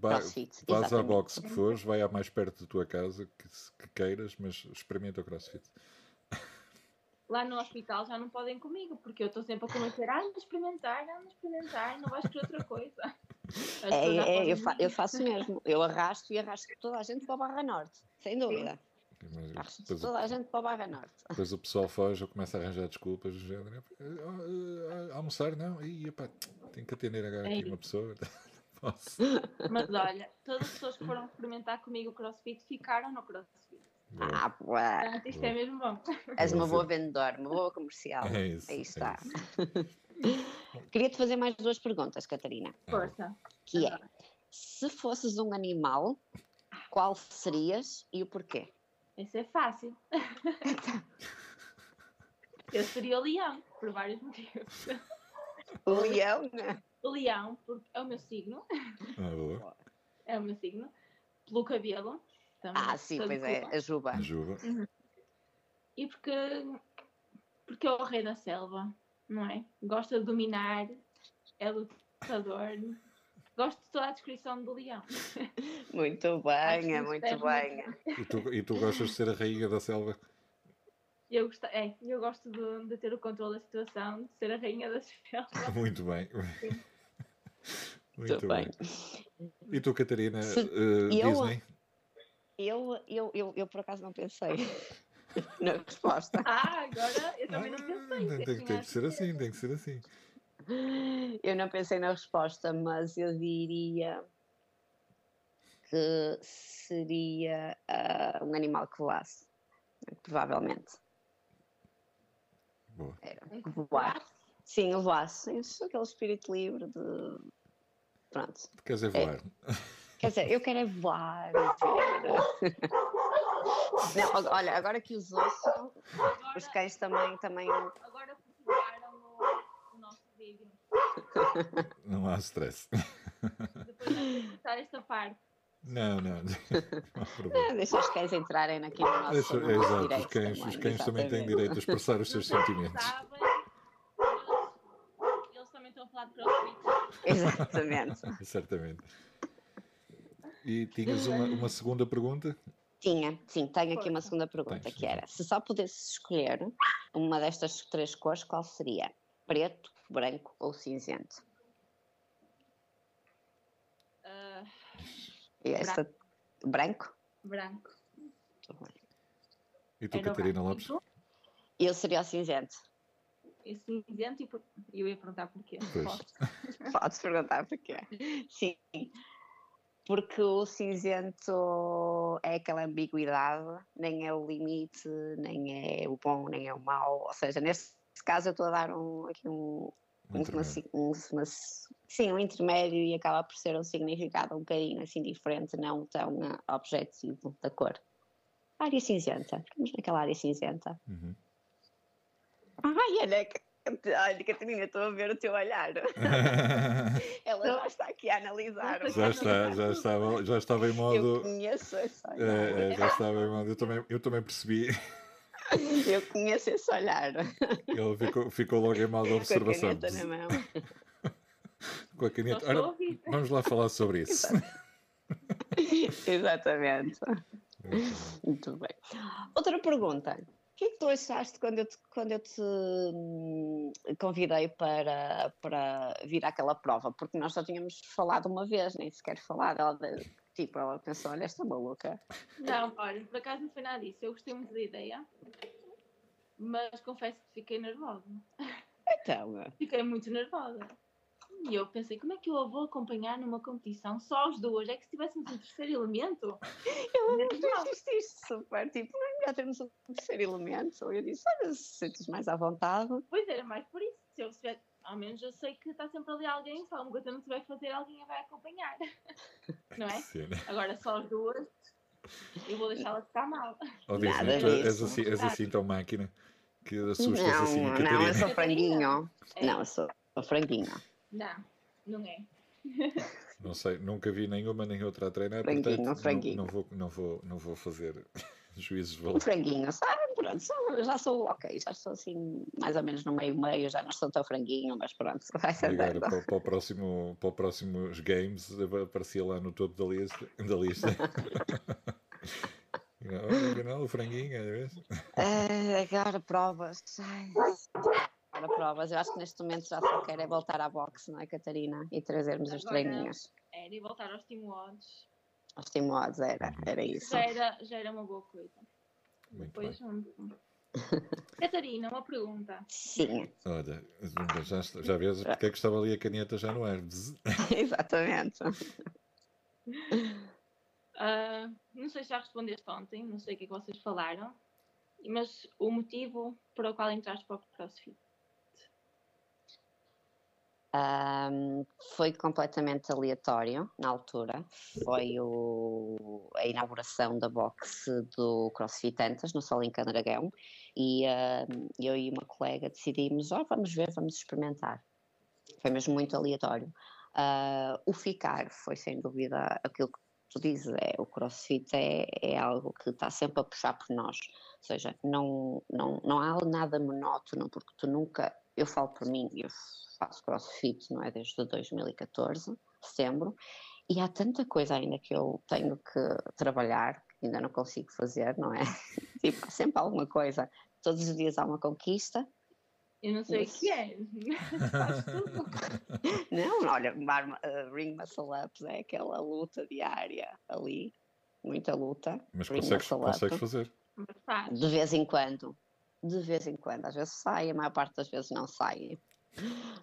Vai, Crossfit, Vais à exatamente. box que fores, vai à mais perto da tua casa que, que queiras, mas experimenta o CrossFit. Lá no hospital já não podem comigo, porque eu estou sempre a convencer, ah, anda experimentar, anda experimentar, não vais querer outra coisa. É, é, eu, fa- eu faço mesmo. Eu arrasto e arrasto toda a gente para a Barra Norte, sem dúvida. Mas Arrasto depois, toda o, a gente para a Barra Norte. depois o pessoal foge, eu começo a arranjar desculpas do género. "Ah, ah, ah, almoçar, não? Ih, epá, tenho que atender agora aqui É uma pessoa. Mas olha, todas as pessoas que foram experimentar comigo o crossfit ficaram no crossfit. Boa. Ah, Portanto, isto é mesmo bom. és uma Boa. boa vendedora, uma boa comercial. É isso. Aí é está. isso. Queria-te fazer mais duas perguntas, Catarina. Força. Que é, se fosses um animal, qual serias e o porquê? Isso é fácil. Eu seria o leão, por vários motivos. O leão, né? O leão, porque é o meu signo, Ah, boa. é o meu signo, pelo cabelo. Também, Ah, sim, de pois é, Cuba. a juba. Ajuda. E porque, porque é o rei da selva, não é? Gosta de dominar, é lutador. Gosto de toda a descrição do leão. Muito bem, é muito bem. E tu, e tu gostas de ser a rainha da selva? Eu, gosto, é, eu gosto de, de ter o controle da situação, de ser a rainha da selva. Muito bem. Sim. Muito bem. bem. E tu, Catarina, Se- eh, eu- Disney? Eu, eu, eu, eu por acaso não pensei na resposta. Ah, agora eu também não pensei. Ah, tem, tem- tem que ser assim, tem que ser assim. Eu não pensei na resposta, mas eu diria que seria ah, um animal que voasse. Provavelmente. Boa. Era. Voar. Sim, eu voasse. Eu sou aquele espírito livre de. Pronto. Tu queres é voar. Quer dizer, eu quero é voar. Não, olha, agora que os ouço, Agora, os cães também, também agora perturbaram o, o nosso vídeo. Não há stress. Depois de cortar esta parte. Não, não. Não. Ah, deixa os cães entrarem aqui no nosso, Deixa- no é, nosso exato, os cães, os cães também têm direito a expressar os Não seus se sentimentos. sabem, eles também estão a falar de crossfit. Exatamente. Certamente. E tinhas uma, uma segunda pergunta? Tinha, sim, tenho aqui uma segunda pergunta Tens, que era: se só pudesse escolher uma destas três cores, qual seria? Preto, branco ou cinzento? Ah, E esta... Branco? branco. E tu, Era Catarina branco. Lopes? Eu seria o cinzento. E cinzento e por... eu ia perguntar porquê. Pois. Posso? Podes perguntar porquê. Sim, porque o cinzento é aquela ambiguidade, nem é o limite, nem é o bom, nem é o mau. Ou seja, neste caso eu estou a dar um, aqui um, uma- um- uma- sim, um intermédio e acaba por ser um significado um bocadinho assim diferente, não tão eh, objetivo da cor. Área cinzenta, ficamos naquela área cinzenta. Uhum. Ai, olha, que- olha, Catarina, estou a ver o teu olhar. Ela já está aqui a analisar. já está, já estava, já estava em Eu modo. conheço esse olhar. É, é, já estava em modo. Eu também, eu também percebi. Eu conheço esse olhar. Ele ficou, ficou logo em modo de Com a observação. caneta na mão. Com a caneta. Ora, vamos lá falar sobre isso. Exatamente. Muito bem. Outra pergunta. O que é que tu achaste quando eu te, quando eu te hum, convidei para, para vir àquela prova? Porque nós só tínhamos falado uma vez, nem sequer falado. Ela, tipo, ela pensou, olha esta maluca. Não, olha, por acaso não foi nada disso. Eu gostei muito da ideia, mas confesso que fiquei nervosa. Então, Fiquei muito nervosa. E eu pensei, como é que eu a vou acompanhar numa competição só as duas? É que se tivéssemos um terceiro elemento, eu Não. disse isto super, tipo, não é melhor termos um terceiro elemento? Eu disse, olha, se sentes mais à vontade. pois era mais por isso. Se eu tiver, ao menos eu sei que está sempre ali alguém, se alguma coisa não tiver que fazer, alguém a vai acompanhar. Não é? Cena. Agora só as duas. Eu vou deixá-la ficar mal. Ou dizem, Nada tu és assim, és assim tão máquina que assustas Não, assim a não, Catarina. eu sou franguinho. É. Não, eu sou, franguinho. Não, não é. Não sei, nunca vi nenhuma nem outra a treinar, Franguinho, portanto não- franguinho. Não, vou, não, vou, não vou fazer juízes de Um franguinho, sabe? Pronto, sou- já sou ok, já estou assim, mais ou menos no meio-meio, já não sou tão franguinho, mas pronto, vai ser Agora, para, para, o próximo, para os próximos games, aparecia lá no topo da lista. Da lista. Olha, afinal, o franguinho, é mesmo? Eh, agora provas. Ai, Agora provas. Eu acho que neste momento já só quero é voltar à boxe, não é, Catarina? E trazermos os Agora- treininhos. Era e voltar aos timodes. Os timodes, era, era isso. Já era, já era uma boa coisa. Muito Depois, bem. um... Catarina, uma pergunta. Sim, Olha, já, já vês porque é que estava ali a caneta já no ar. Exatamente. Ah, não sei se já respondeste ontem, não sei o que é que vocês falaram, mas o motivo para o qual entraste para o CrossFit. Ahm, foi completamente aleatório na altura. Foi o- a inauguração da boxe do CrossFit Antas, no Sol em Candragão, e ahm, eu e uma colega decidimos: oh, vamos ver, vamos experimentar. Foi mesmo muito aleatório. Ah, o ficar foi sem dúvida aquilo que tu dizes: é, o CrossFit é, é algo que está sempre a puxar por nós. Ou seja, não, não, não há nada monótono, porque tu nunca. Eu falo por mim, eu faço crossfit, não é? Desde 2014, setembro, e há tanta coisa ainda que eu tenho que trabalhar, que ainda não consigo fazer, não é? tipo, há sempre alguma coisa. Todos os dias há uma conquista. Eu não sei o que é. Faz tudo. Não, olha, mar- uh, ring muscle ups é aquela luta diária ali, muita luta. Mas Ring consegues, consegues fazer. Mas faz. De vez em quando. De vez em quando. Às vezes sai, a maior parte das vezes não sai.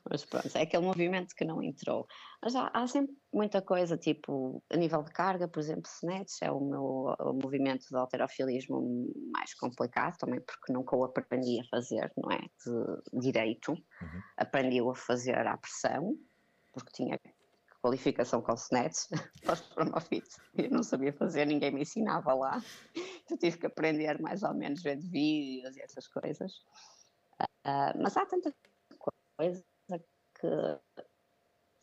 Mas pronto, é aquele movimento que não entrou. Mas há, há sempre muita coisa, tipo, a nível de carga, por exemplo, snatch é o meu o movimento de alterofilismo mais complicado, também porque nunca o aprendi a fazer, não é? De direito. Uhum. Aprendi-o a fazer à pressão, porque tinha qualificação com snatch, pós-promofit, eu não sabia fazer, ninguém me ensinava lá. Eu tive que aprender mais ou menos vendo vídeos e essas coisas. Ah, mas há tanta coisa que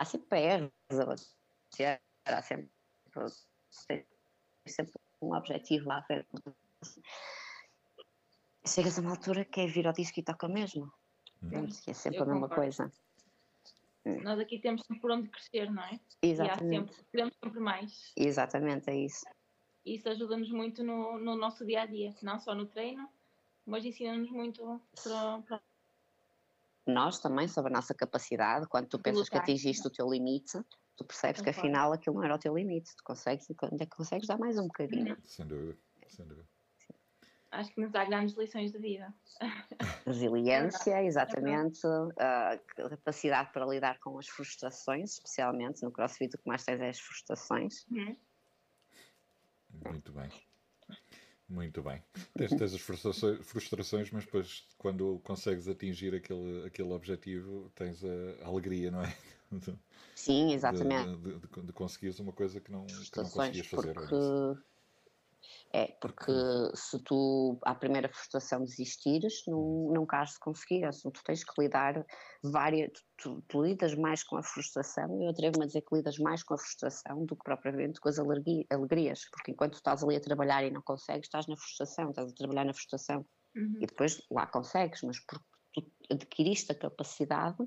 há sempre erros a bater, há sempre, sempre um objetivo lá a ver. Chegas a uma altura que é vir ao disco e toca mesmo. Hum. É sempre Eu a mesma concordo. coisa. Nós aqui temos sempre por onde crescer, não é? E há Exatamente. sempre, queremos sempre mais. Exatamente, é isso. E isso ajuda-nos muito no, no nosso dia a dia, não só no treino, mas ensina-nos muito para, para Nós também, sobre a nossa capacidade, quando tu pensas que lutar. atingiste o teu limite, tu percebes que afinal aquilo não era o teu limite. Tu consegues, ainda consegues dar mais um bocadinho. Sem dúvida. Sem dúvida. Acho que nos dá grandes lições de vida. Resiliência, exatamente, a capacidade para lidar com as frustrações, especialmente no CrossFit, o que mais tens é as frustrações. Uhum. Muito bem. Muito bem. Tens, tens as frustrações, frustrações, mas depois, quando consegues atingir aquele, aquele objetivo, tens a, a alegria, não é? De, Sim, exatamente. de, de, de conseguires uma coisa que não, que não conseguias fazer. porque antes. É porque se tu à primeira frustração desistires, não, has de conseguir. Assim, tu tens que lidar várias, tu, tu lidas mais com a frustração, eu atrevo-me a dizer que lidas mais com a frustração do que propriamente com as alegri- alegrias, porque enquanto tu estás ali a trabalhar e não consegues, estás na frustração, estás a trabalhar na frustração Uhum. e depois lá consegues, mas porque tu adquiriste a capacidade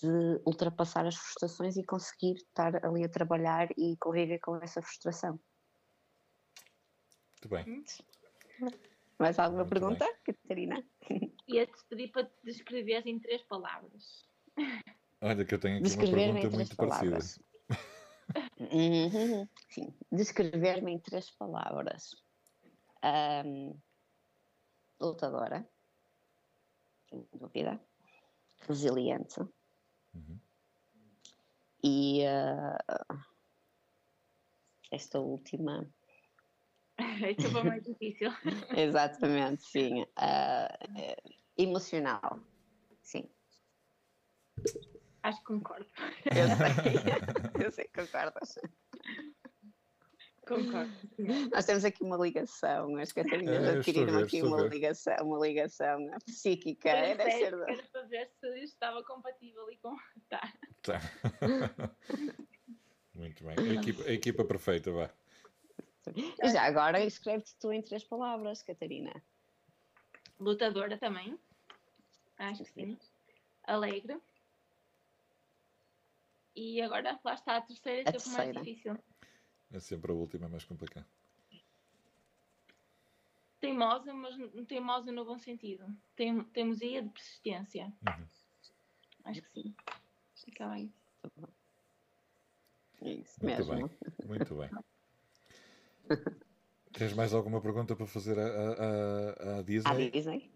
de ultrapassar as frustrações e conseguir estar ali a trabalhar e conviver com essa frustração. Muito bem. Mais alguma Muito pergunta, Catarina? Ia-te pedir para te descreveres em três palavras. Olha, que eu tenho aqui uma pergunta muito parecida. palavras. Uhum, Sim, descrever-me em três palavras. Ahm, lutadora, sem dúvida. Resiliente. Uhum. E ah, esta última, Esta foi mais difícil. exatamente, sim. eh, emocional. Sim, Acho que concordo. eu sei. eu sei que concordas. Concordo. Nós temos aqui uma ligação, as Catarinas É, estou a adquiriram aqui uma ver. ligação, uma ligação psíquica. Era É, deve ser era para ver se estava compatível e com. Tá. Tá. Muito bem. A equipa, a equipa perfeita, vá. E Já agora escreve-te tu em três palavras, Catarina. Lutadora também. Acho que sim. Alegre. E agora lá está a terceira, A que foi mais difícil. É sempre a última mais complicada. Teimosa, mas teimosa no bom sentido. Tem, teimosia de persistência. Uhum. Acho que sim. Fica bem. É isso Muito mesmo. bem. Muito bem. Tens mais alguma pergunta para fazer à, à, à- Disney? Disney?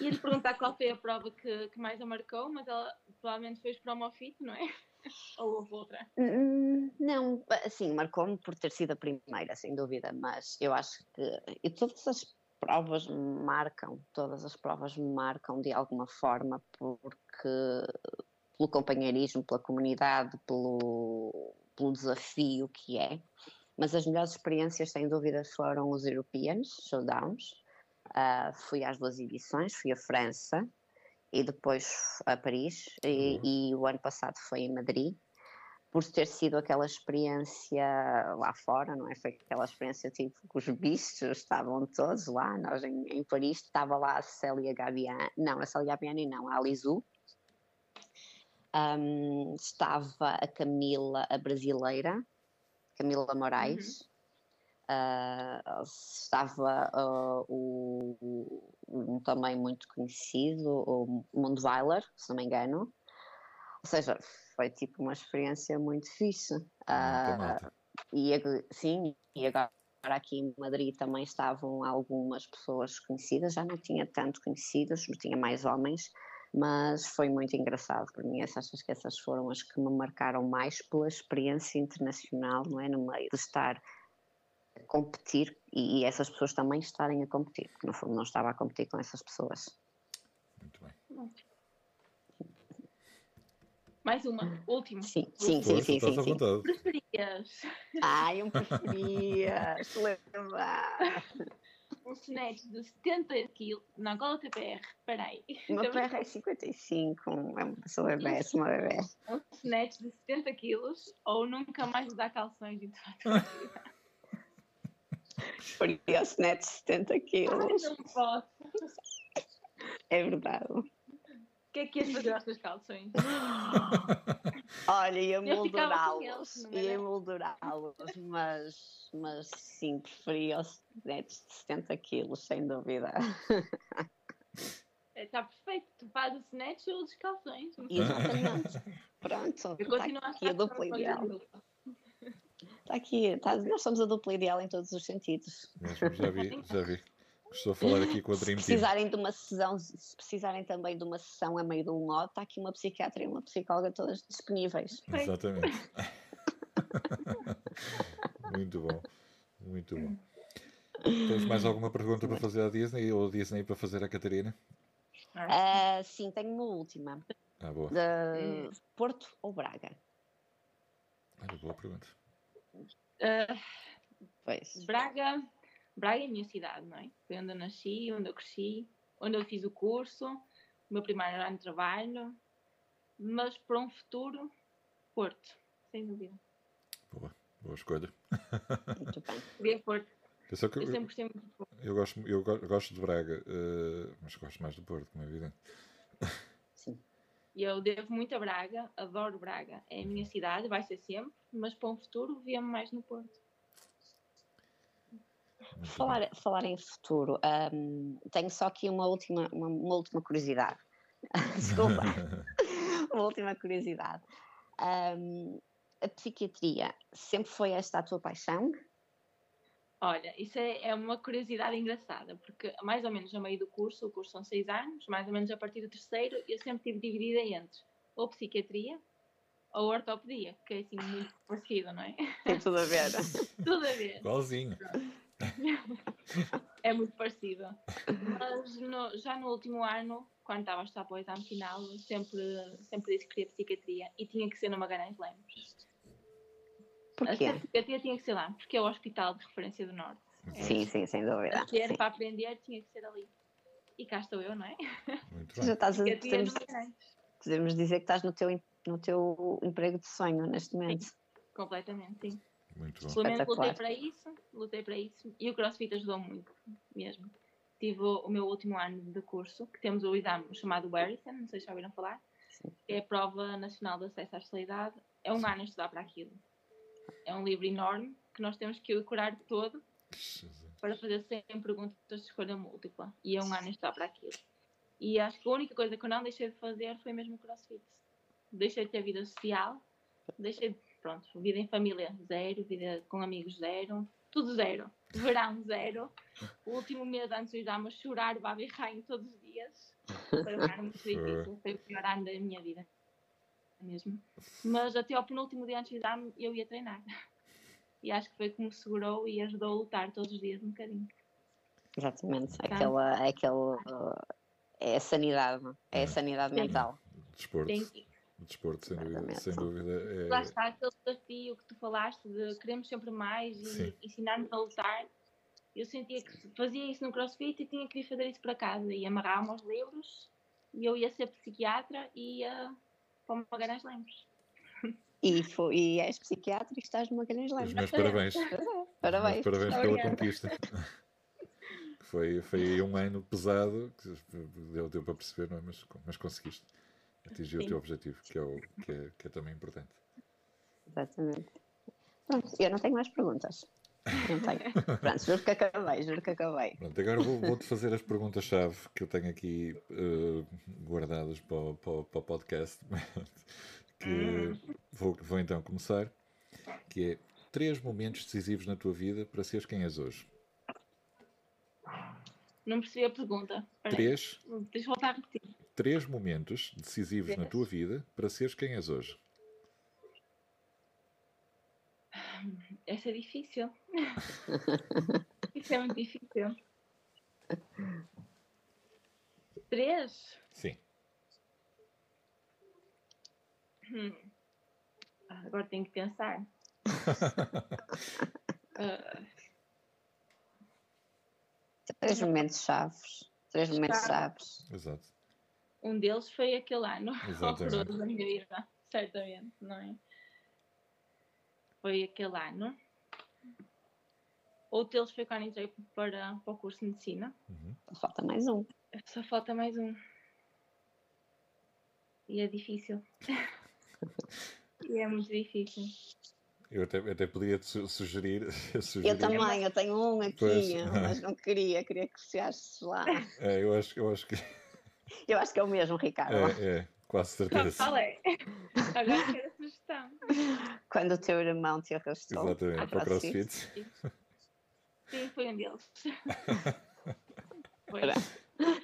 Ia-lhe perguntar qual foi a prova que, que mais a marcou, mas ela provavelmente fez promofit, não é? Ou houve outra? Hum, Não, assim, marcou-me por ter sido a primeira, sem dúvida, mas eu acho que e todas as provas me marcam, todas as provas me marcam de alguma forma, porque pelo companheirismo, pela comunidade, pelo, pelo desafio que é. Mas as melhores experiências, sem dúvida, foram os Europeans Showdowns. Ah, fui às duas edições, fui à França e depois a Paris, e, e o ano passado foi em Madrid. Por ter sido aquela experiência lá fora, não é? Foi aquela experiência tipo que os bichos estavam todos lá, nós em, em Paris, estava lá a Célia Gabiani, não, a Célia Gabiani não, a Alizu, Ahm, estava a Camila, a brasileira, Camila Moraes, Ah, estava ah, o, um também muito conhecido, o Mundweiler, se não me engano, ou seja, foi tipo uma experiência muito fixe. Malta. e sim, e agora aqui em Madrid também estavam algumas pessoas conhecidas, já não tinha tanto conhecidos, tinha mais homens, mas foi muito engraçado para mim. Essas, acho que essas foram as que me marcaram mais pela experiência internacional, não é? No meio de estar a competir e, e essas pessoas também estarem a competir, porque no fundo não estava a competir com essas pessoas. Muito bem. Mais uma, última. Sim, sim, sim, sim, sim, sim. Preferias Ai, eu preferia levar. Um snatch de 70 kg na Gola TPR? Peraí. O meu PR é 55, é uma pessoa bebê, sou uma bebê. Um snatch de 70 kg ou nunca mais usar calções em toda o net de 70 Ai, quilos, não posso. é verdade. O que é que ias fazer aos teus calções? Olha, ia moldurá-los, não ia moldurá-los, mas, mas sim, preferia os nets de 70 quilos, sem dúvida. Está perfeito. Tu fazes o snatch ou os calções. Exatamente. Pronto, Eu está continuo a aqui a dupla ideal. Está aqui, tá- nós somos a dupla ideal em todos os sentidos. Mesmo, já vi, já vi. Estou a falar aqui com a Se Dream Team. precisarem de uma sessão, se precisarem também de uma sessão a meio de um lote, está aqui uma psiquiatra e uma psicóloga todas disponíveis. Exatamente. Muito bom. Muito bom. Tens mais alguma pergunta para fazer à Disney ou a Disney para fazer à Catarina? Ah, sim, tenho uma última. Ah, boa. De Porto ou Braga? Olha, boa pergunta. Ah, Pois. Braga, Braga é a minha cidade, não é? Foi onde eu nasci, onde eu cresci, onde eu fiz o curso, o meu primeiro ano de trabalho, mas para um futuro, Porto, sem dúvida. Boa. Boa escolha. Muito bem. Porto. Atenção que Eu eu, sempre gostei muito de Porto. eu gosto, eu go- gosto de Braga, eh, mas gosto mais do Porto, como é evidente. Sim. E eu devo muito a Braga, adoro Braga. É a minha cidade, vai ser sempre, mas para um futuro via-me mais no Porto. Falar, falar em futuro, ahm, tenho só aqui uma última, uma, uma última curiosidade. Desculpa. uma última curiosidade. Ahm, a psiquiatria sempre foi esta a tua paixão? Olha, isso é, é uma curiosidade engraçada, porque mais ou menos a meio do curso, o curso são seis anos, mais ou menos a partir do terceiro, eu sempre tive dividida entre ou psiquiatria ou ortopedia, que é assim muito parecido, não é? Tem tudo a ver. Tudo a ver, Igualzinho. É muito parecido. Mas no- já no último ano, quando estava a estudar para o exame final, sempre, sempre disse que queria psiquiatria e tinha que ser no Magalhães Lemos. Porquê? A certificativa tinha que ser lá, porque é o hospital de referência do Norte. Sim, sim, sem dúvida. A ser Sim. para aprender tinha que ser ali. E cá estou eu, não é? Muito Tu já bem. estás a, podemos, podemos dizer que estás no teu, no teu emprego de sonho neste momento. Completamente, sim. Muito bom. Pelo menos lutei para isso, lutei para isso. E o CrossFit ajudou muito, mesmo. Tive o meu último ano de curso, que temos o exame chamado Warrison, não sei se já ouviram falar. Sim. É a prova nacional de acesso à especialidade. É um ano a estudar para aquilo. É um livro enorme que nós temos que o decorar todo para fazer 100 perguntas de escolha múltipla. E é um ano a estudar para aquilo. E acho que a única coisa que eu não deixei de fazer foi mesmo o crossfit. Deixei de ter vida social, deixei de, pronto, vida em família zero, vida com amigos zero, tudo zero. Verão zero. O último mês antes exame a chorar, baba e rainho todos os dias. Foi um ano muito difícil, foi o pior ano da minha vida. Mesmo. Mas até ao penúltimo dia antes do exame eu ia treinar. E acho que foi como me segurou e ajudou a lutar todos os dias um bocadinho. Exatamente. Tá. Aquela, aquele, é a sanidade, é É. a sanidade mental. Desporto. Tem- Desporto, sem dúvida. Sem dúvida Lá é, está aquele desafio que tu falaste de queremos sempre mais e ensinar-nos a lutar. Eu sentia que fazia isso no crossfit e tinha que vir fazer isso para casa. E amarrar-me aos livros e eu ia ser psiquiatra e ia para o Magalhães Lemos. E, foi, e és psiquiatra e estás no Magalhães Os Lemos. meus parabéns. Pois é, Os Parabéns. meus parabéns pela conquista. Foi, foi aí um ano pesado, que deu, deu para perceber, não é? mas, mas conseguiste atingir o Sim. teu objetivo, que é, o, que, é, que é também importante. Exatamente. Pronto, eu não tenho mais perguntas. Não tenho. Pronto, juro que acabei, juro que acabei. Pronto, agora vou- vou-te fazer as perguntas-chave que eu tenho aqui eh, guardadas para, o- para, o- para o podcast. que vou, vou então começar, que é três momentos decisivos na tua vida para seres quem és hoje. Não percebi a pergunta. Três, Deixa eu voltar a repetir. Três momentos decisivos na tua vida para seres quem és hoje. Essa é difícil. Isso é muito difícil. Três? Sim. Hum. Ah, agora tenho que pensar. Ah, Três momentos chaves. Três momentos Chave. chaves. Exato. Um deles foi aquele ano horroroso da minha vida, certamente, não é? Foi aquele ano. Outro deles foi quando entrei para, para o curso de medicina. Uhum. Falta mais um. Só falta mais um. E é difícil. e é muito difícil. Eu até, até podia te su- sugerir. Eu sugerir também, eu tenho um aqui, Pois. mas não queria, queria que chegasses lá. É, eu, acho, eu acho que Eu acho que é o mesmo, Ricardo. é, é quase certeza. Qual é? Agora quero a sugestão. Quando o teu irmão te arrastou. Exatamente, para o crossfit. Sim, foi um deles. Foi.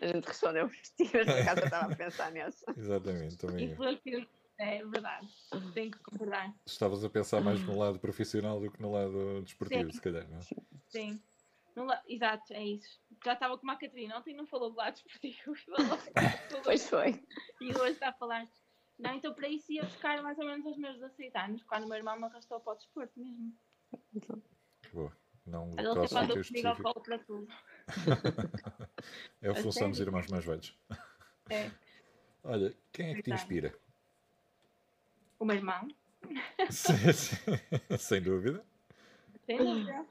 A gente respondeu vestir, por acaso eu estava a pensar nisso. Exatamente, também E eu. é verdade. Tenho que concordar. Estavas a pensar mais no lado profissional do que no lado desportivo, Sim. se calhar, não é? Sim. No la- Exato, é isso. Já estava como a Catarina ontem não falou do lado esportivo. Pois foi. E hoje está a falar. Não, então para isso ia buscar mais ou menos aos meus 16 anos, quando o meu irmão me arrastou para o desporto mesmo. Boa. Não Ele mandou é comigo ao específico. colo para tudo. É a A função dos irmãos mais velhos. É. Olha, quem é que te inspira? O meu irmão, Sem dúvida. sem dúvida.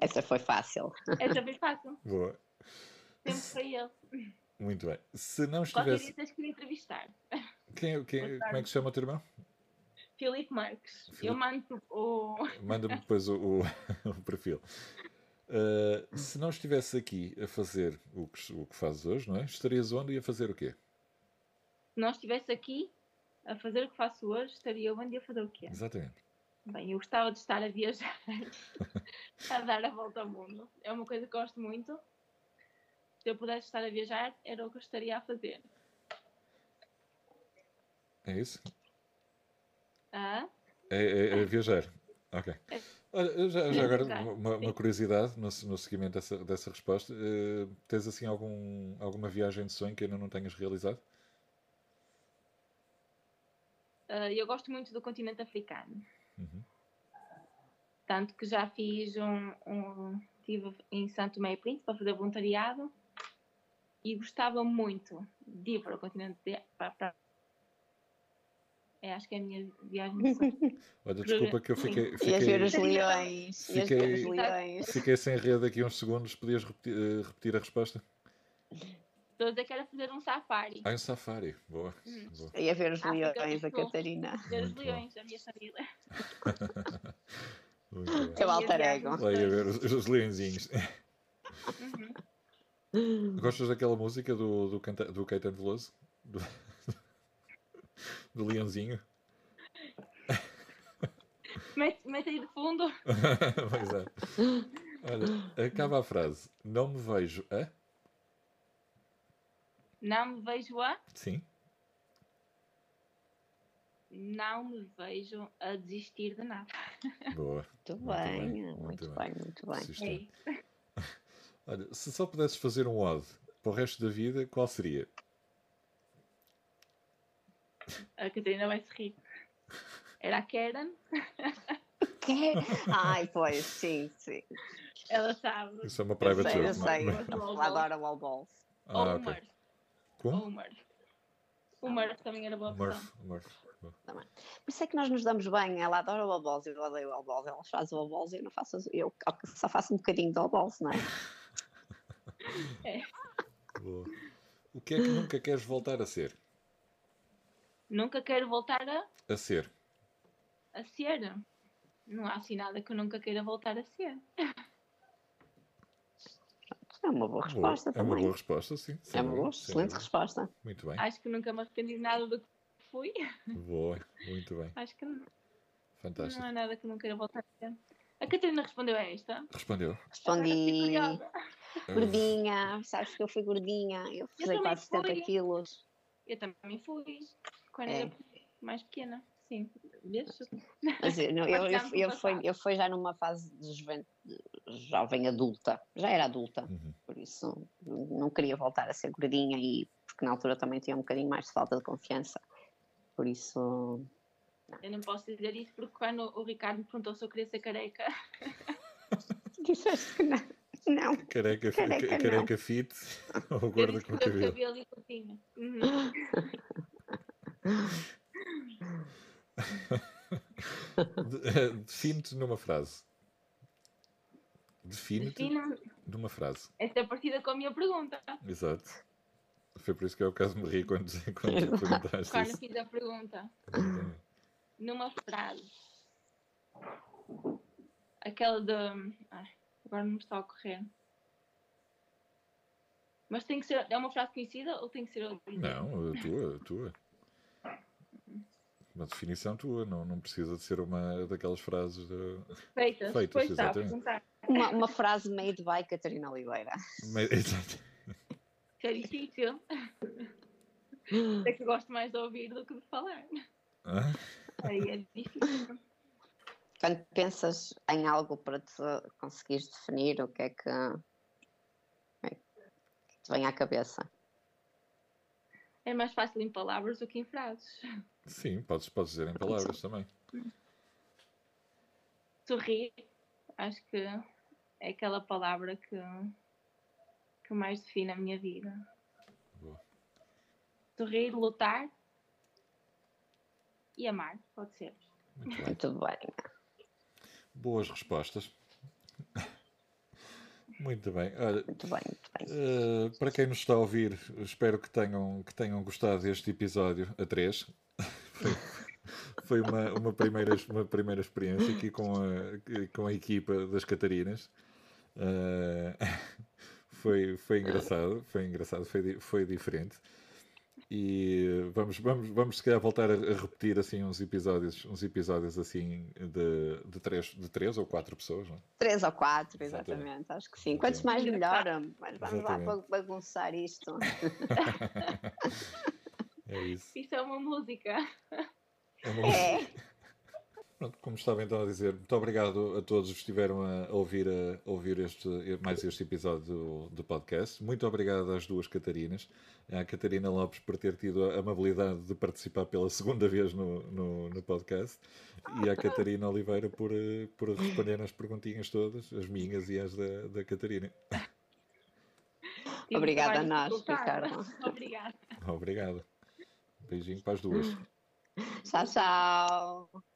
Essa foi fácil. Essa vez fácil. Boa. Sempre foi ele. Muito bem. Se não Qualquer estivesse. dia tens que me entrevistar. Quem, quem, como é que se chama o teu irmão? Filipe Marques. Filipe. Eu mando o. Manda-me depois o, o, o perfil. Uh, se não estivesse aqui a fazer o que, o que fazes hoje, não é? Estarias onde e a fazer o quê? Se não estivesse aqui a fazer o que faço hoje, estaria onde a fazer o quê? Exatamente. Bem, eu gostava de estar a viajar, a dar a volta ao mundo. É uma coisa que gosto muito. Se eu pudesse estar a viajar, era o que eu estaria a fazer. É isso? Ah, É, é- é viajar. Ok. É. Olha, já, já agora, Viajar, uma, uma curiosidade no, no seguimento dessa, dessa resposta. eh, tens assim algum, alguma viagem de sonho que ainda não tenhas realizado? ah, eu gosto muito do continente africano. Uhum. Tanto que já fiz um. um estive em Santo e Príncipe para fazer voluntariado e gostava muito de ir para o continente de, para, para é, acho que é a minha viagem de sonho. Olha, desculpa que eu fiquei. Ias ver os fiquei, leões. Ias ver os Fiquei- leões. fiquei sem rede aqui uns segundos. Podias repetir, eh, repetir a resposta? Estou a dizer que era fazer um safari. Ah, um safari. Boa. Uhum. boa. Ia ver os Ah, leões, a. Catarina. Ver os bom. leões, a minha família. Teu alter ego. Lá ia ver os, os leõezinhos. Uhum. Gostas daquela música do, do, canta, do Caetano Veloso? Do, do leãozinho? Mete, mete aí de fundo. Exato. Olha, acaba a frase. Não me vejo a. Não me vejo a. Sim. Não me vejo a desistir de nada. Boa. Muito Muito bem, bem, muito muito bem. bem, muito bem. Se isto É isso. Olha, se só pudesses fazer um ode para o resto da vida, qual seria? A Catarina vai se rir. Era a Karen, Que? Ai, pois, sim, sim. ela sabe. Isso é uma Eu private sei, eu joke. não é? sei. Mas- Ela adora wall balls. Ah, Ou o ok. Murph. Como? Ou o Murph. O Murph também era boa opção. Murph. Murph. Boa. Por isso é que nós nos damos bem. Ela adora wall balls, eu odeio wall balls. Ela faz wall balls e eu não faço. Eu só faço um bocadinho de wall balls, não é? Boa. O que é que nunca queres voltar a ser? Nunca quero voltar a, A ser. a ser. Não há assim nada que eu nunca queira voltar a ser. É uma boa Boa. resposta É uma boa resposta, sim. É uma boa, excelente dúvida. resposta. Muito bem. Acho que nunca me arrependi de nada do que fui. Boa. Muito bem. Acho que não, Fantástico. não há nada que não queira voltar a ser. A Catarina respondeu a esta. Respondeu. Respondi gordinha, sabes que eu fui gordinha, eu pesei também quase 70 fui. quilos. Eu também fui. Quando É. era mais pequena. Sim. Vês? Mas eu, não, eu, eu, eu, fui, eu fui já numa fase de juventude, jovem adulta, já era adulta, Uhum. por isso não queria voltar a ser gordinha e porque na altura também tinha um bocadinho mais de falta de confiança. Por isso, Eu não posso dizer isso porque quando o Ricardo me perguntou se eu queria ser careca, disseste que não. Não. Careca, Careca, careca, careca fit ou gorda com cabelo? cabelo e curtinho. Uhum. Eh, Define-te numa frase. Define-te numa frase. Esta é parecida com a minha pergunta. Exato. Foi por isso que eu quase me ri quando, quando perguntaste Quando isso. fiz a pergunta. Numa frase. Aquela de. Ai, agora não me está a ocorrer. Mas tem que ser. É uma frase conhecida ou tem que ser outra? Não, a tua, a tua. Uma definição tua, não, não precisa de ser uma daquelas frases de... Feitas. Feitas, Pois está perguntar. Uma, uma frase made by Catarina Oliveira. Me- Exato. Isso é difícil. É que gosto mais de ouvir do que de falar. Ah, Aí é difícil. Quando pensas em algo para te conseguires definir, o que é que, o que é que te vem à cabeça? É mais fácil em palavras do que em frases. Sim, podes, podes dizer em palavras também. Sorrir, acho que é aquela palavra que, que mais define a minha vida. Boa. Sorrir, lutar e amar, pode ser. Muito bem. Muito bem. Boas respostas. Muito bem. Olha, Muito bem, muito bem. eh, para quem nos está a ouvir, espero que tenham, que tenham gostado deste episódio a 3. Foi, uma, uma, primeira, uma primeira experiência aqui com a, com a equipa das Catarinas. Eh, foi, foi engraçado, foi engraçado, foi, foi diferente. E vamos, vamos, vamos se calhar voltar a, a repetir assim uns episódios, uns episódios assim de, de, três, de três ou quatro pessoas, não é? Três ou quatro, Exatamente. exatamente. Acho que sim. Quantos mais melhor, mas vamos lá Exatamente. ba- bagunçar isto. É isso. Isso é uma música. É uma- É, Pronto, como estava então a dizer, muito obrigado a todos que estiveram a ouvir, a, ouvir este, mais este episódio do, do, podcast. Muito obrigado às duas Catarinas. A Catarina Lopes por ter tido a amabilidade de participar pela segunda vez no, no, no podcast e a Catarina Oliveira por, por responder às perguntinhas todas, as minhas e as da, da Catarina. Obrigada a nós, Ricardo. Obrigada. Obrigado. Beijinho para as duas. Tchau, tchau.